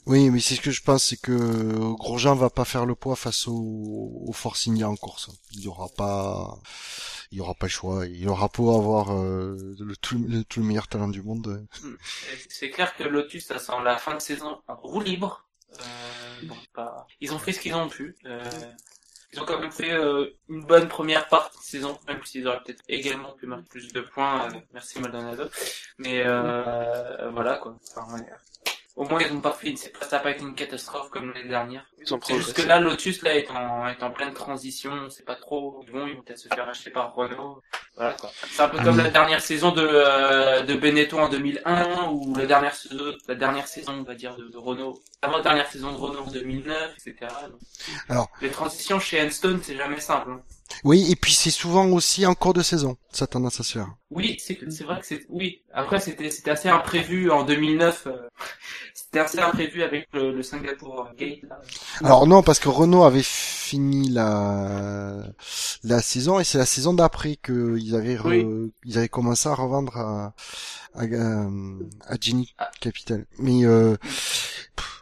Oui, mais c'est ce que je pense, c'est que Grosjean va pas faire le poids face au, au Force India en course. Il y aura pas, il y aura pas le choix. Il aura beau avoir euh, le, tout, le, tout le meilleur talent du monde. C'est clair que Lotus, ça sent la fin de saison en roue libre. Euh, pas... Ils ont fait ce qu'ils ont pu. Euh, ils ont quand même fait euh, une bonne première partie de saison, même s'ils auraient peut-être également pu marquer plus de points. euh, merci Maldonado. Mais euh, voilà quoi. Au moins ils ont pas fait, c'est pas, ça n'a pas été une catastrophe comme l'année dernière. Ils ont C'est juste que progressé. là, Lotus là est en, est en pleine transition, on sait pas trop où ils vont, peut-être se faire acheter par Renault. Voilà quoi. C'est un peu comme Mhm. la dernière saison de euh, de Benetton en 2001 ou la dernière saison, la dernière saison on va dire de, de Renault, avant dernière saison de Renault en 2009, etc. Donc, Alors. les transitions chez Enstone c'est jamais simple. hein. Oui, et puis c'est souvent aussi en cours de saison. Ça tendance à se faire. Oui, c'est c'est vrai que c'est oui. Après c'était c'était assez imprévu en 2009. euh, c'était assez imprévu avec le, le Singapour Gate. Là. Alors non, parce que Renault avait fini la la saison et c'est la saison d'après que ils avaient re- Oui. ils avaient commencé à revendre à à, à Genie Ah. Capital. Mais euh,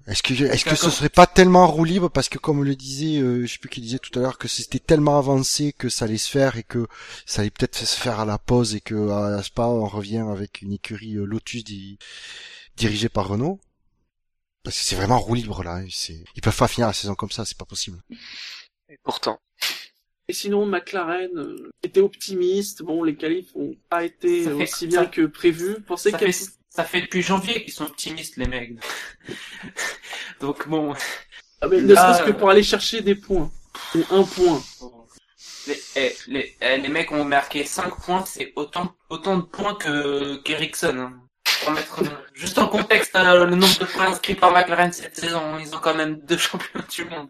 est-ce que est-ce que ce serait pas tellement en roue libre? Parce que comme le disait euh, je sais plus qui disait tout à l'heure que c'était tellement avancé que ça allait se faire et que ça allait peut-être se faire à la pause et que à Spa on revient avec une écurie euh, Lotus di- dirigée par Renault. Parce que c'est vraiment en roue libre là, c'est ils peuvent pas finir la saison comme ça, c'est pas possible. Et pourtant, Et sinon, McLaren euh, était optimiste. Bon, les qualifs ont pas été Ça fait- aussi bien ça- que prévu. Pensez qu'elle fait, ça fait depuis janvier qu'ils sont optimistes, les mecs. Donc bon, ah, mais ne serait-ce que euh, pour aller chercher des points. Ou un point. les, eh, les, eh, les mecs ont marqué 5 points, c'est autant, autant de points que qu'Ericsson. Hein. Pour mettre euh, juste en contexte hein, le nombre de points inscrits par McLaren cette saison, ils ont quand même deux champions du monde.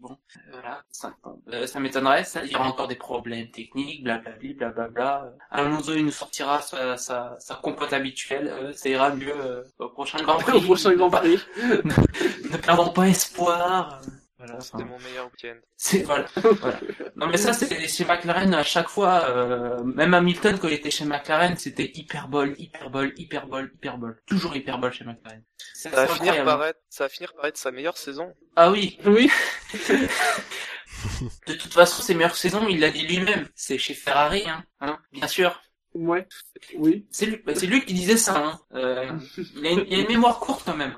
Bon, euh, voilà, points. Euh, ça m'étonnerait, ça, il y aura encore des problèmes techniques, blablabli, blablabla. Alonso, il nous sortira sa, sa, sa compote habituelle, euh, ça ira mieux euh, au prochain Grand Prix. Au prochain Grand Prix. ne perdons pas espoir. Voilà, c'était mon meilleur week-end. c'est voilà, voilà. Non mais ça c'est chez McLaren à chaque fois, euh, même Hamilton quand il était chez McLaren, c'était hyperbole, hyperbole, hyperbole, hyperbole, toujours hyperbole chez McLaren. Ça va finir par être, ça va finir par être sa meilleure saison. Ah oui, Oui. de toute façon ses meilleures saisons, il l'a dit lui-même, c'est chez Ferrari, hein, hein, bien sûr. Ouais. Oui. C'est lui, bah, c'est lui qui disait ça. Hein. Euh, il, a une, il a une mémoire courte quand même.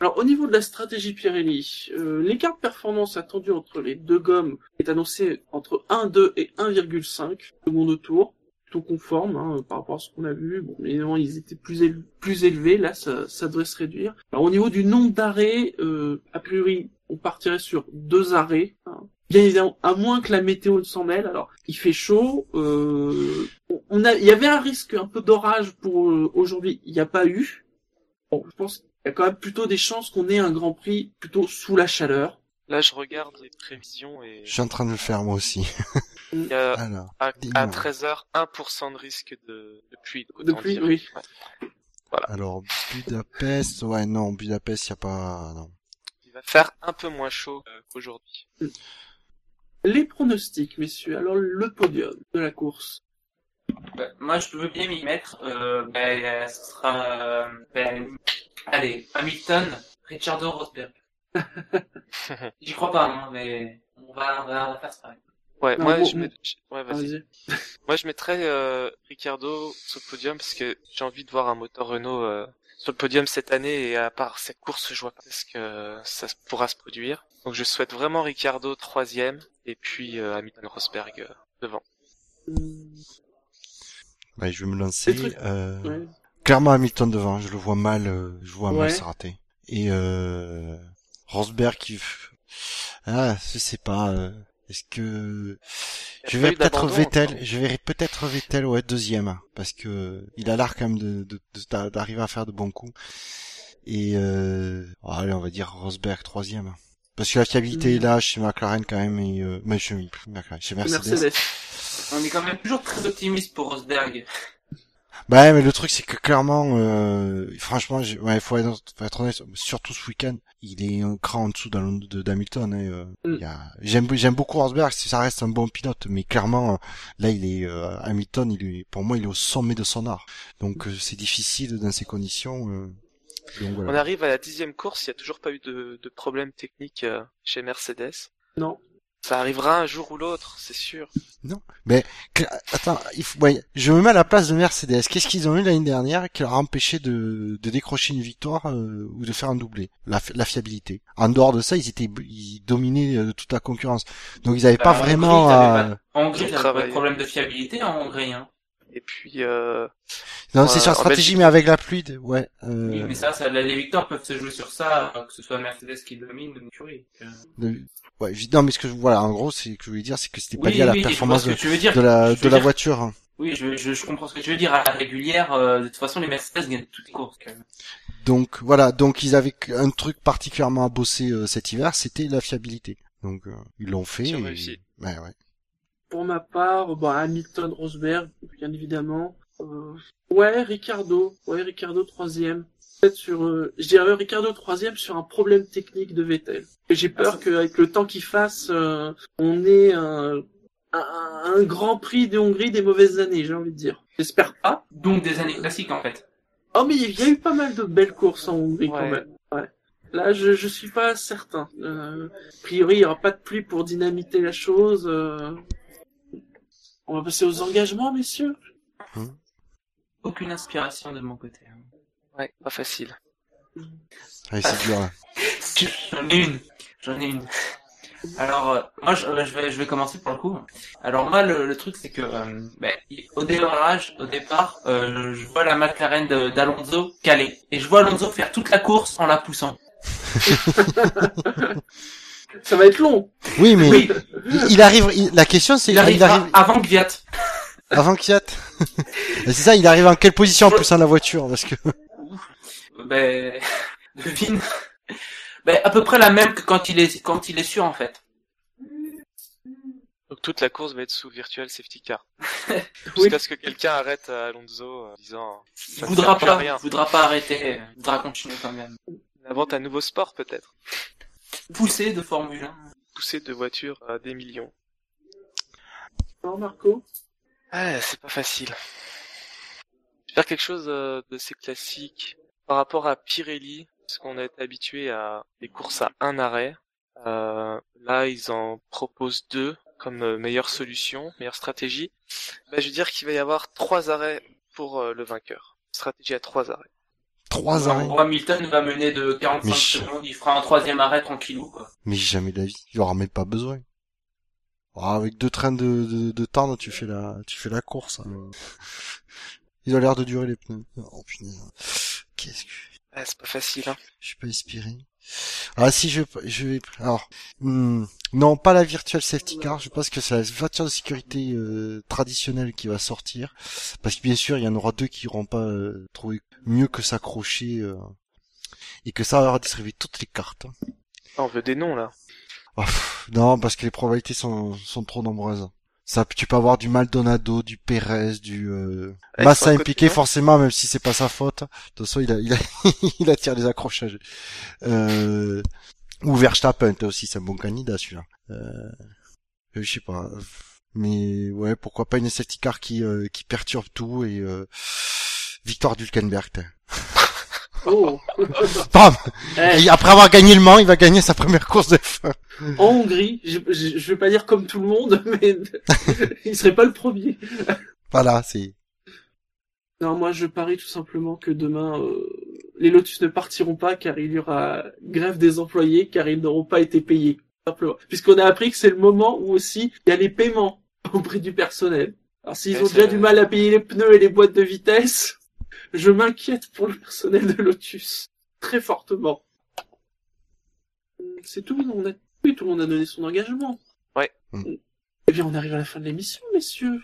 Alors, au niveau de la stratégie Pirelli, euh, l'écart de performance attendu entre les deux gommes est annoncé entre 1,2 et 1,5 secondes tour. plutôt conforme hein, par rapport à ce qu'on a vu. Bon, évidemment, ils étaient plus, plus élevés. Là, ça, ça devrait se réduire. Alors, au niveau du nombre d'arrêts, euh, a priori, on partirait sur deux arrêts. hein. Bien évidemment, à moins que la météo ne s'en mêle. Alors, il fait chaud. Euh, on a, il y avait un risque un peu d'orage pour euh, aujourd'hui. Il n'y a pas eu. Bon, je pense y a quand même plutôt des chances qu'on ait un Grand Prix plutôt sous la chaleur. Là, je regarde les prévisions et Je suis en train de le faire moi aussi. il y a Alors, à, dis-moi. à 13h 1% de risque de, de pluie. De pluie, dire. oui. Ouais. alors Budapest, ouais non, Budapest y a pas, non. Il va faire un peu moins chaud euh, qu'aujourd'hui. Les pronostics, messieurs. Alors, le podium de la course. Bah, moi, je peux bien m'y mettre. Euh, ce sera, euh, ben, allez, Hamilton, Richardo, Rosberg. J'y crois pas, hein, mais on va, on va, on va faire ça. Ouais, Non, moi, bon, je Ouais, vas-y. Vas-y. Moi, je mettrais euh, Ricardo sur le podium parce que j'ai envie de voir un moteur Renault euh, sur le podium cette année et à part cette course, je vois pas ce que ça pourra se produire. Donc, je souhaite vraiment Ricardo troisième et puis euh, Hamilton Rosberg euh, devant. Ouais, je vais me lancer. Trucs- Euh, ouais. Clairement Hamilton devant, je le vois mal, euh, je vois Ouais. mal se rater. Et euh, Rosberg qui, ah, je sais pas. euh, Est-ce que je vais eu peut-être d'abandon Vettel, je verrai peut-être Vettel ouais deuxième parce que il a l'air quand même de de- de- d'arriver à faire de bons coups. Et euh, oh, allez, on va dire Rosberg troisième. Parce que la fiabilité est Mhm. là chez McLaren quand même et euh, mais chez, McLaren, chez Mercedes. Mercedes. On est quand même toujours très optimiste pour Rosberg. Bah mais le truc c'est que clairement, euh, franchement, j'ai- ouais, faut être, faut être honnête, surtout ce week-end, il est un cran en dessous d'Alon- de d'Hamilton. hein, euh, Mm. il J'aime j'aime beaucoup Rosberg, si ça reste un bon pilote, mais clairement euh, là il est euh, Hamilton, il est, pour moi il est au sommet de son art. Donc euh, c'est difficile dans ces conditions. euh, donc On voilà. arrive à la dixième course, il y a toujours pas eu de, de problème technique euh, chez Mercedes. Non. Ça arrivera un jour ou l'autre, c'est sûr. Cla- Attends, il faut... ouais, je me mets à la place de Mercedes. Qu'est-ce qu'ils ont eu l'année dernière qui leur a empêché de, de décrocher une victoire euh, ou de faire un doublé? La, fi- la fiabilité. En dehors de ça, ils étaient ils dominaient euh, toute la concurrence. Donc ils n'avaient Bah, pas en vraiment Hongrie, à... t'avais En Hongrie, Ils pas de problème de fiabilité en Hongrie, hein. Et puis, euh, Non, Ouais, c'est sur stratégie, mais avec la pluie, de... ouais. euh, Oui, mais ça, ça, les victoires peuvent se jouer sur ça, euh, que ce soit Mercedes qui domine ou. Euh, de- ouais, non, mais ce que je- voilà, en gros, c'est que je voulais dire, c'est que c'était pas Oui, lié à la oui, performance ce de, dire. la Je de la dire- voiture. hein. Oui, je, je, je comprends ce que tu veux dire. À la régulière, euh, de toute façon, les Mercedes gagnent toutes les courses. quand même. Donc voilà, donc ils avaient un truc particulièrement à bosser euh, cet hiver, c'était la fiabilité. Donc euh, ils l'ont fait. Et-. Ouais, ouais. Pour ma part, bah, Hamilton, Rosberg, bien évidemment. Euh, ouais, Ricardo. Ouais, Ricardo troisième. Peut-être sur, euh, je dirais Ricardo troisième sur un problème technique de Vettel. Et j'ai peur Ah, qu'avec le temps qu'il fasse, euh, on ait un, un, un grand prix de Hongrie des mauvaises années, j'ai envie de dire. J'espère pas. Donc des années classiques, en fait. Oh, mais il y a eu pas mal de belles courses en Hongrie quand même. Ouais. Là, je, je suis pas certain. Euh, a priori, il y aura pas de pluie pour dynamiter la chose. euh. On va passer aux engagements, messieurs. Aucune inspiration de mon côté. hein. ouais, pas facile. Allez, c'est dur. J'en ai une. J'en ai une. Alors, euh, moi, je, je vais, je vais commencer pour le coup. Alors moi, le, le truc, c'est que, euh, ben, au démarrage, au départ, euh, je vois la McLaren d'Alonso caler, et je vois Alonso faire toute la course en la poussant. Ça va être long. Oui, mais Oui, il, il arrive. il- la question, c'est il arrive avant Gviat. Avant Kiat. c'est ça, il arrive en quelle position en plus dans la voiture parce que Ben, devine. Ben, à peu près la même que quand il est, quand il est sûr, en fait. Donc toute la course va être sous virtual safety car. Oui. Jusqu'à ce que quelqu'un arrête à Alonso euh, en disant Il ça ne voudra à pas, rien. il voudra pas arrêter, il voudra continuer quand même. Il invente un nouveau sport peut-être. Pousser de Formule 1. Pousser de voitures à des millions. Alors, Marco. Ouais, c'est pas facile. Je vais faire quelque chose euh, d'assez classique par rapport à Pirelli, parce qu'on est habitué à des courses à un arrêt. Euh, là, ils en proposent deux comme euh, meilleure solution, meilleure stratégie. Bah, je veux dire qu'il va y avoir trois arrêts pour euh, le vainqueur. Stratégie à trois arrêts. trois arrêts. Hamilton va mener de 45 Mais- secondes, il fera un troisième arrêt tranquillou, quoi. Mais jamais de la vie, il aura même pas besoin. Ah, avec deux trains de, de, de tendre, tu fais la, tu fais la course. hein. Il a l'air de durer les pneus. Oh punaise. Qu'est-ce que Ouais, c'est pas facile. Hein. je suis pas inspiré. Ah si je je vais alors hmm, non pas la virtual safety car je pense que c'est la voiture de sécurité euh, traditionnelle qui va sortir parce que bien sûr il y en aura deux qui n'auront pas euh, trouvé mieux que s'accrocher euh, et que ça va distribuer toutes les cartes. Ah, on veut des noms là. Pff, non parce que les probabilités sont sont trop nombreuses. Ça tu peux avoir du Maldonado, du Perez, du euh, Massa impliqué forcément même si c'est pas sa faute. De toute façon il a il, a, il attire les accrochages. Euh, ou Verstappen aussi c'est un bon candidat celui-là. Euh, je sais pas. Mais ouais pourquoi pas une safety car qui euh, qui perturbe tout et euh, victoire d'Hülkenberg. Oh. Bam Eh, Et après avoir gagné le Mans il va gagner sa première course de fin. en Hongrie, je, je, je vais pas dire comme tout le monde, mais il serait pas le premier. Voilà c'est Non, moi je parie tout simplement que demain euh, les Lotus ne partiront pas car il y aura grève des employés car ils n'auront pas été payés. Simplement. Puisqu'on a appris que c'est le moment où aussi il y a les paiements auprès du personnel. Alors s'ils Ouais, ont déjà vrai. du mal à payer les pneus et les boîtes de vitesse, je m'inquiète pour le personnel de Lotus. Très fortement. C'est tout, on a... oui, tout le monde a donné son engagement. Ouais. Mm. Eh bien, on arrive à la fin de l'émission, messieurs.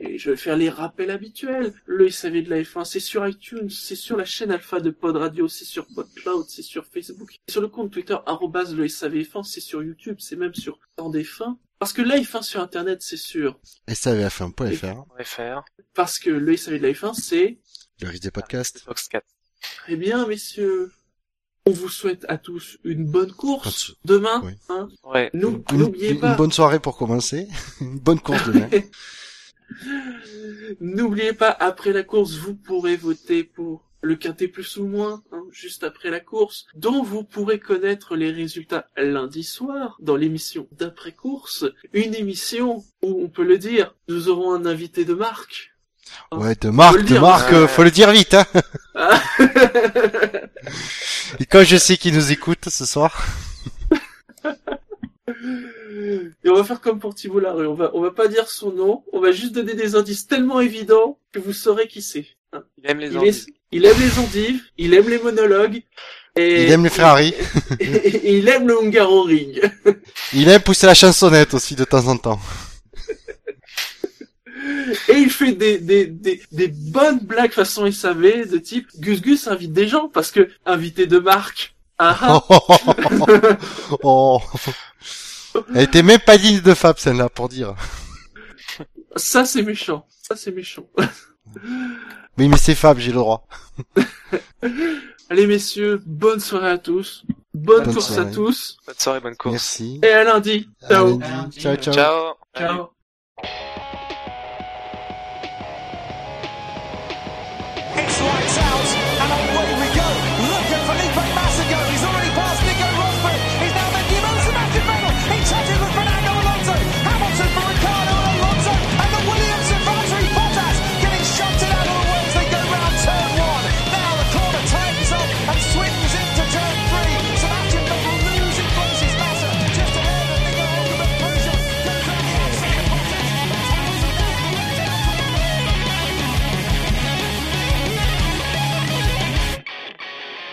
Et je vais faire les rappels habituels. Le SAV de la F1, c'est sur iTunes, c'est sur la chaîne Alpha de Pod Radio, c'est sur PodCloud, c'est sur Facebook, c'est sur le compte Twitter, arrobase le SAVF1, c'est sur YouTube, c'est même sur Temps des Fins. Parce que la F1 sur Internet, c'est sûr. savf1.fr On va faire. Parce que le SAV de la F1, c'est... le risque des podcasts. Fox 4. Très bien, messieurs. On vous souhaite à tous une bonne course Quand- demain. oui. Hein Ouais. Nous- Une, N'oubliez une pas. bonne soirée pour commencer. une bonne course demain. N'oubliez pas, après la course, vous pourrez voter pour le quintet plus ou moins, hein, juste après la course, dont vous pourrez connaître les résultats lundi soir dans l'émission d'après-course, une émission où, on peut le dire, nous aurons un invité de marque. Ouais, de marque, de marque, euh, faut le dire vite, hein. Et quand je sais qu'il nous écoute ce soir. Et on va faire comme pour Thibault Larue, on va, on va pas dire son nom, on va juste donner des indices tellement évidents que vous saurez qui c'est. hein. Il aime les Il, est- il aime les endives, il aime les monologues, et, Il aime les Ferrari. et, et il aime le Hungaroring. Il aime pousser la chansonnette aussi de temps en temps. Et il fait des, des, des, des bonnes blagues façon SAV de type Gus Gus invite des gens parce que invité de marque. Ah ah. oh. Elle était même pas digne de Fab celle-là pour dire. Ça c'est méchant. Ça c'est méchant. Mais mais c'est Fab, j'ai le droit. Allez messieurs, bonne soirée à tous. Bonne, Bonne course soirée. à tous. Bonne soirée, bonne course. Merci. Et à lundi. À Ciao. lundi. Ciao ciao. Ciao. Ciao.